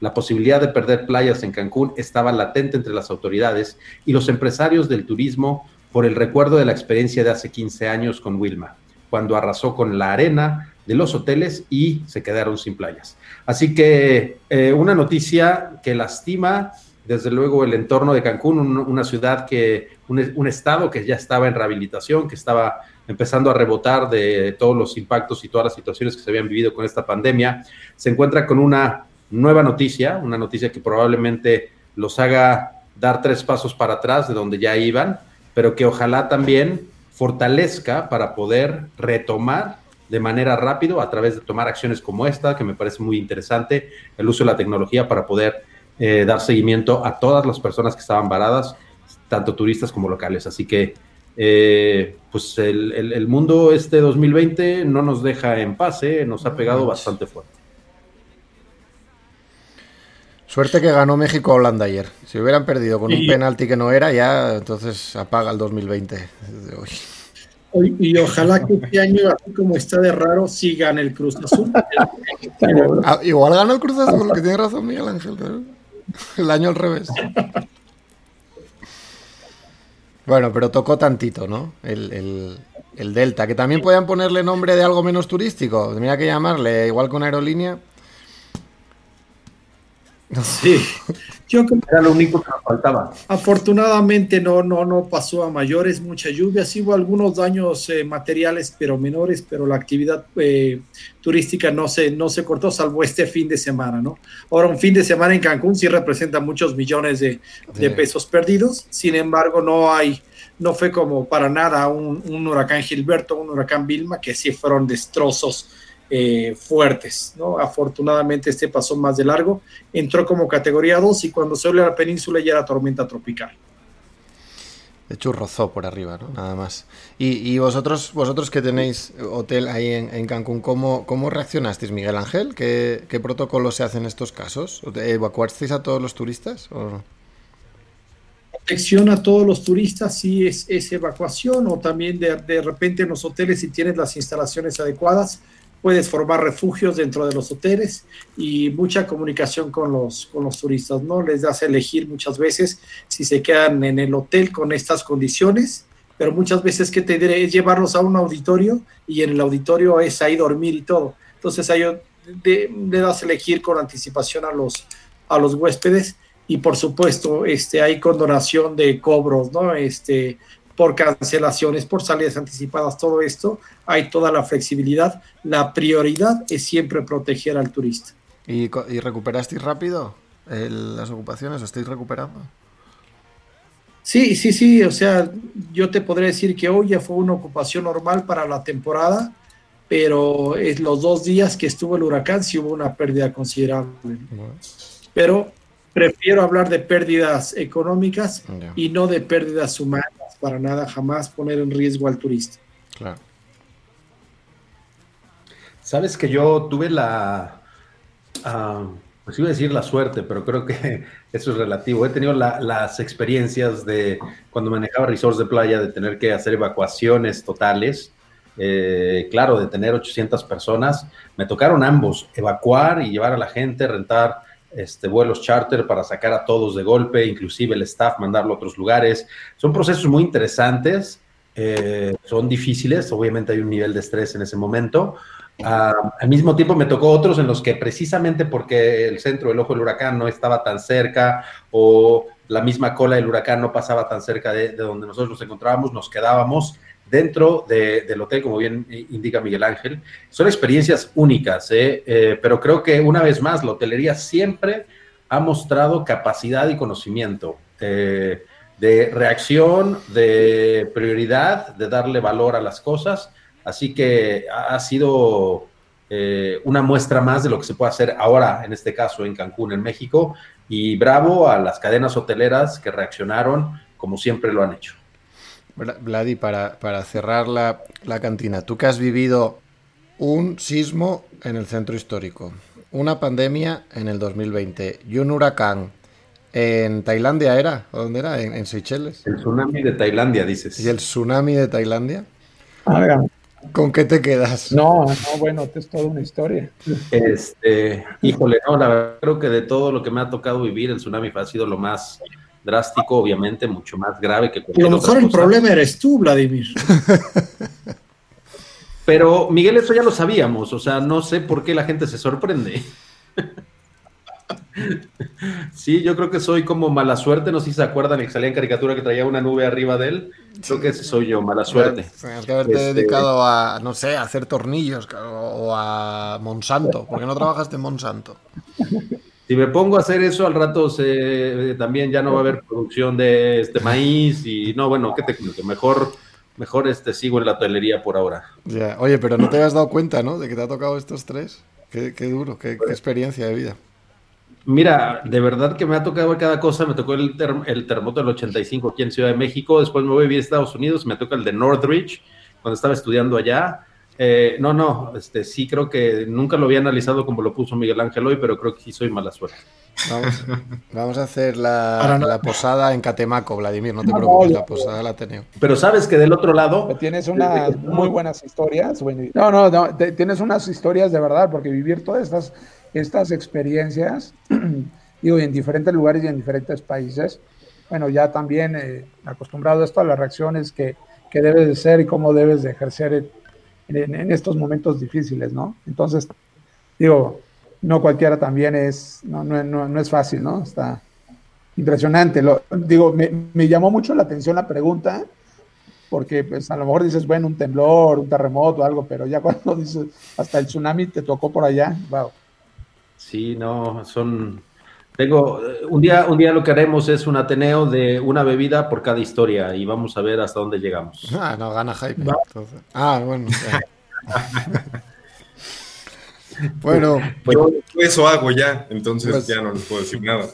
La posibilidad de perder playas en Cancún estaba latente entre las autoridades y los empresarios del turismo por el recuerdo de la experiencia de hace 15 años con Wilma, cuando arrasó con la arena de los hoteles y se quedaron sin playas. Así que eh, una noticia que lastima desde luego el entorno de Cancún, una ciudad que, un, estado que ya estaba en rehabilitación, que estaba empezando a rebotar de todos los impactos y todas las situaciones que se habían vivido con esta pandemia, se encuentra con una nueva noticia, una noticia que probablemente los haga dar tres pasos para atrás de donde ya iban, pero que ojalá también fortalezca para poder retomar de manera rápido a través de tomar acciones como esta, que me parece muy interesante, el uso de la tecnología para poder eh, dar seguimiento a todas las personas que estaban varadas, tanto turistas como locales. Así que, eh, pues el, mundo este 2020 no nos deja en paz, ¿eh? nos ha pegado bastante fuerte. Suerte que ganó México Holanda ayer. Si hubieran perdido con un penalti que no era, ya entonces apaga el 2020 desde hoy. Y ojalá que este año, así como está de raro, sigan el Cruz Azul. Ah, igual gana el Cruz Azul, que tiene razón Miguel Ángel. El año al revés. Bueno, pero tocó tantito, ¿no? El, el Delta, que también podían ponerle nombre de algo menos turístico. Tenía que llamarle, igual con aerolínea, Sí, yo creo que era lo único que nos faltaba. Afortunadamente no, no, no pasó a mayores, mucha lluvia, sí hubo algunos daños eh, materiales, pero menores, pero la actividad eh, turística no se, no se cortó, salvo este fin de semana, ¿no? Ahora, un fin de semana en Cancún sí representa muchos millones de, pesos perdidos, sin embargo, no hay, no fue como para nada un, un huracán Gilberto, un huracán Vilma, que sí fueron destrozos eh, fuertes. ¿no? Afortunadamente este pasó más de largo, entró como categoría 2 y cuando se a la península ya era tormenta tropical. De hecho, rozó por arriba, ¿no? Nada más. Y, vosotros, vosotros que tenéis hotel ahí en, Cancún, ¿cómo, ¿cómo, reaccionasteis, Miguel Ángel? ¿Qué, ¿Qué, protocolo se hace en estos casos? ¿Evacuasteis a todos los turistas? protección a todos los turistas sí es, es evacuación o también de, de, repente en los hoteles si tienes las instalaciones adecuadas puedes formar refugios dentro de los hoteles y mucha comunicación con los, con los turistas, ¿no? Les das a elegir muchas veces si se quedan en el hotel con estas condiciones, pero muchas veces que te diré es llevarlos a un auditorio y en el auditorio es ahí dormir y todo. Entonces ahí le das a elegir con anticipación a los, a los huéspedes y por supuesto este, hay condonación de cobros, ¿no? Este, por cancelaciones, por salidas anticipadas, todo esto, hay toda la flexibilidad. La prioridad es siempre proteger al turista. ¿Y, y recuperasteis rápido el, las ocupaciones? ¿Estáis recuperando? Sí, sí, sí, o sea, yo te podría decir que hoy ya fue una ocupación normal para la temporada, pero en los dos días que estuvo el huracán sí hubo una pérdida considerable. Pero prefiero hablar de pérdidas económicas yeah. y no de pérdidas humanas, para nada, jamás poner en riesgo al turista. Claro. Sabes que yo tuve la, uh, pues iba a decir la suerte, pero creo que eso es relativo. He tenido la, las experiencias de cuando manejaba resorts de playa, de tener que hacer evacuaciones totales. Eh, claro, de tener 800 personas, me tocaron ambos, evacuar y llevar a la gente, rentar este, vuelos charter para sacar a todos de golpe, inclusive el staff mandarlo a otros lugares. Son procesos muy interesantes, eh, son difíciles, obviamente hay un nivel de estrés en ese momento. Uh, al mismo tiempo me tocó otros en los que precisamente porque el centro del ojo del huracán no estaba tan cerca o la misma cola del huracán no pasaba tan cerca de donde nosotros nos encontrábamos, nos quedábamos dentro de, del hotel, como bien indica Miguel Ángel. Son experiencias únicas, ¿eh? Eh, pero creo que una vez más la hotelería siempre ha mostrado capacidad y conocimiento eh, de reacción, de prioridad, de darle valor a las cosas. Así que ha sido una muestra más de lo que se puede hacer ahora, en este caso en Cancún, en México. Y bravo a las cadenas hoteleras que reaccionaron como siempre lo han hecho. Vladi, para, para cerrar la, la, cantina, tú que has vivido un sismo en el centro histórico, una pandemia en el 2020 y un huracán en Tailandia era, ¿o dónde era? En, en, Seychelles. El tsunami de Tailandia, dices. ¿Y el tsunami de Tailandia? Ah, ¿Con qué te quedas? No, no, bueno, es toda una historia. Este, híjole, no, la verdad creo que de todo lo que me ha tocado vivir, el tsunami ha sido lo más drástico, obviamente, mucho más grave que cualquier A lo mejor el cosa. problema eres tú, Vladimir. Pero, Miguel, eso ya lo sabíamos, o sea, no sé por qué la gente se sorprende. Sí, yo creo que soy como mala suerte, no sé si se acuerdan que salía en caricatura que traía una nube arriba de él, creo que ese soy yo, mala suerte. Tienes que haberte este... dedicado a, no sé, a hacer tornillos o a Monsanto, porque no trabajaste en Monsanto. Si me pongo a hacer eso, al rato se, también ya no va a haber producción de este maíz y no, bueno, ¿qué te que mejor, mejor este, sigo en la hotelería por ahora. Ya, oye, pero no te has dado cuenta, ¿no? De que te ha tocado estos tres. Qué, qué duro, qué, qué, experiencia de vida. Mira, de verdad que me ha tocado cada cosa. Me tocó el, term el terremoto del 85 aquí en Ciudad de México. Después me voy a Estados Unidos. Me toca el de Northridge, cuando estaba estudiando allá. Eh, no, no, este, sí creo que nunca lo había analizado como lo puso Miguel Ángel hoy, pero creo que sí soy mala suerte. Vamos, vamos a hacer la, la, posada en Catemaco, Vladimir, no te preocupes, la posada la tenemos. Pero sabes que del otro lado... Tienes unas muy buenas historias. No, no, no, tienes unas historias de verdad, porque vivir todas estas, estas experiencias, digo, en diferentes lugares y en diferentes países, bueno, ya también eh, acostumbrado a esto, a las reacciones que, que debes de ser y cómo debes de ejercer en, estos momentos difíciles, ¿no? Entonces, digo, no cualquiera también es, no, no, no, no es fácil, ¿no? Está impresionante. Digo, me, me, llamó mucho la atención la pregunta, porque pues a lo mejor dices, bueno, un temblor, un terremoto, algo, pero ya cuando dices, hasta el tsunami te tocó por allá, wow. Sí, no, son, tengo, un día, un día lo que haremos es un Ateneo de una bebida por cada historia y vamos a ver hasta dónde llegamos. Ah, no, gana. Entonces. Ah, bueno. bueno, pues, yo eso hago ya, entonces pues, ya no les puedo decir nada.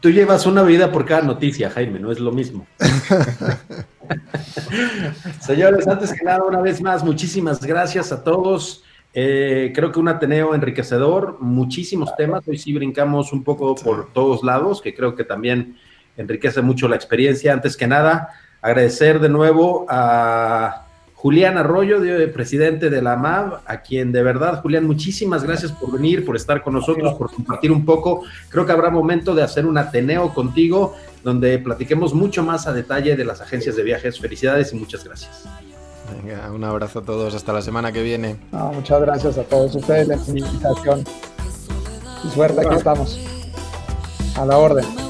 Tú llevas una bebida por cada noticia, Jaime, no es lo mismo. Señores, antes que nada, una vez más, muchísimas gracias a todos. Eh, creo que un Ateneo enriquecedor, muchísimos temas. Hoy sí brincamos un poco por todos lados, que creo que también enriquece mucho la experiencia. Antes que nada, agradecer de nuevo a Julián Arroyo, presidente de la MAV, a quien de verdad, Julián, muchísimas gracias por venir, por estar con nosotros, por compartir un poco. Creo que habrá momento de hacer un Ateneo contigo, donde platiquemos mucho más a detalle de las agencias de viajes. Felicidades y muchas gracias. Venga, un abrazo a todos, hasta la semana que viene. muchas gracias a todos ustedes la invitación. Y suerte, aquí estamos. A la orden.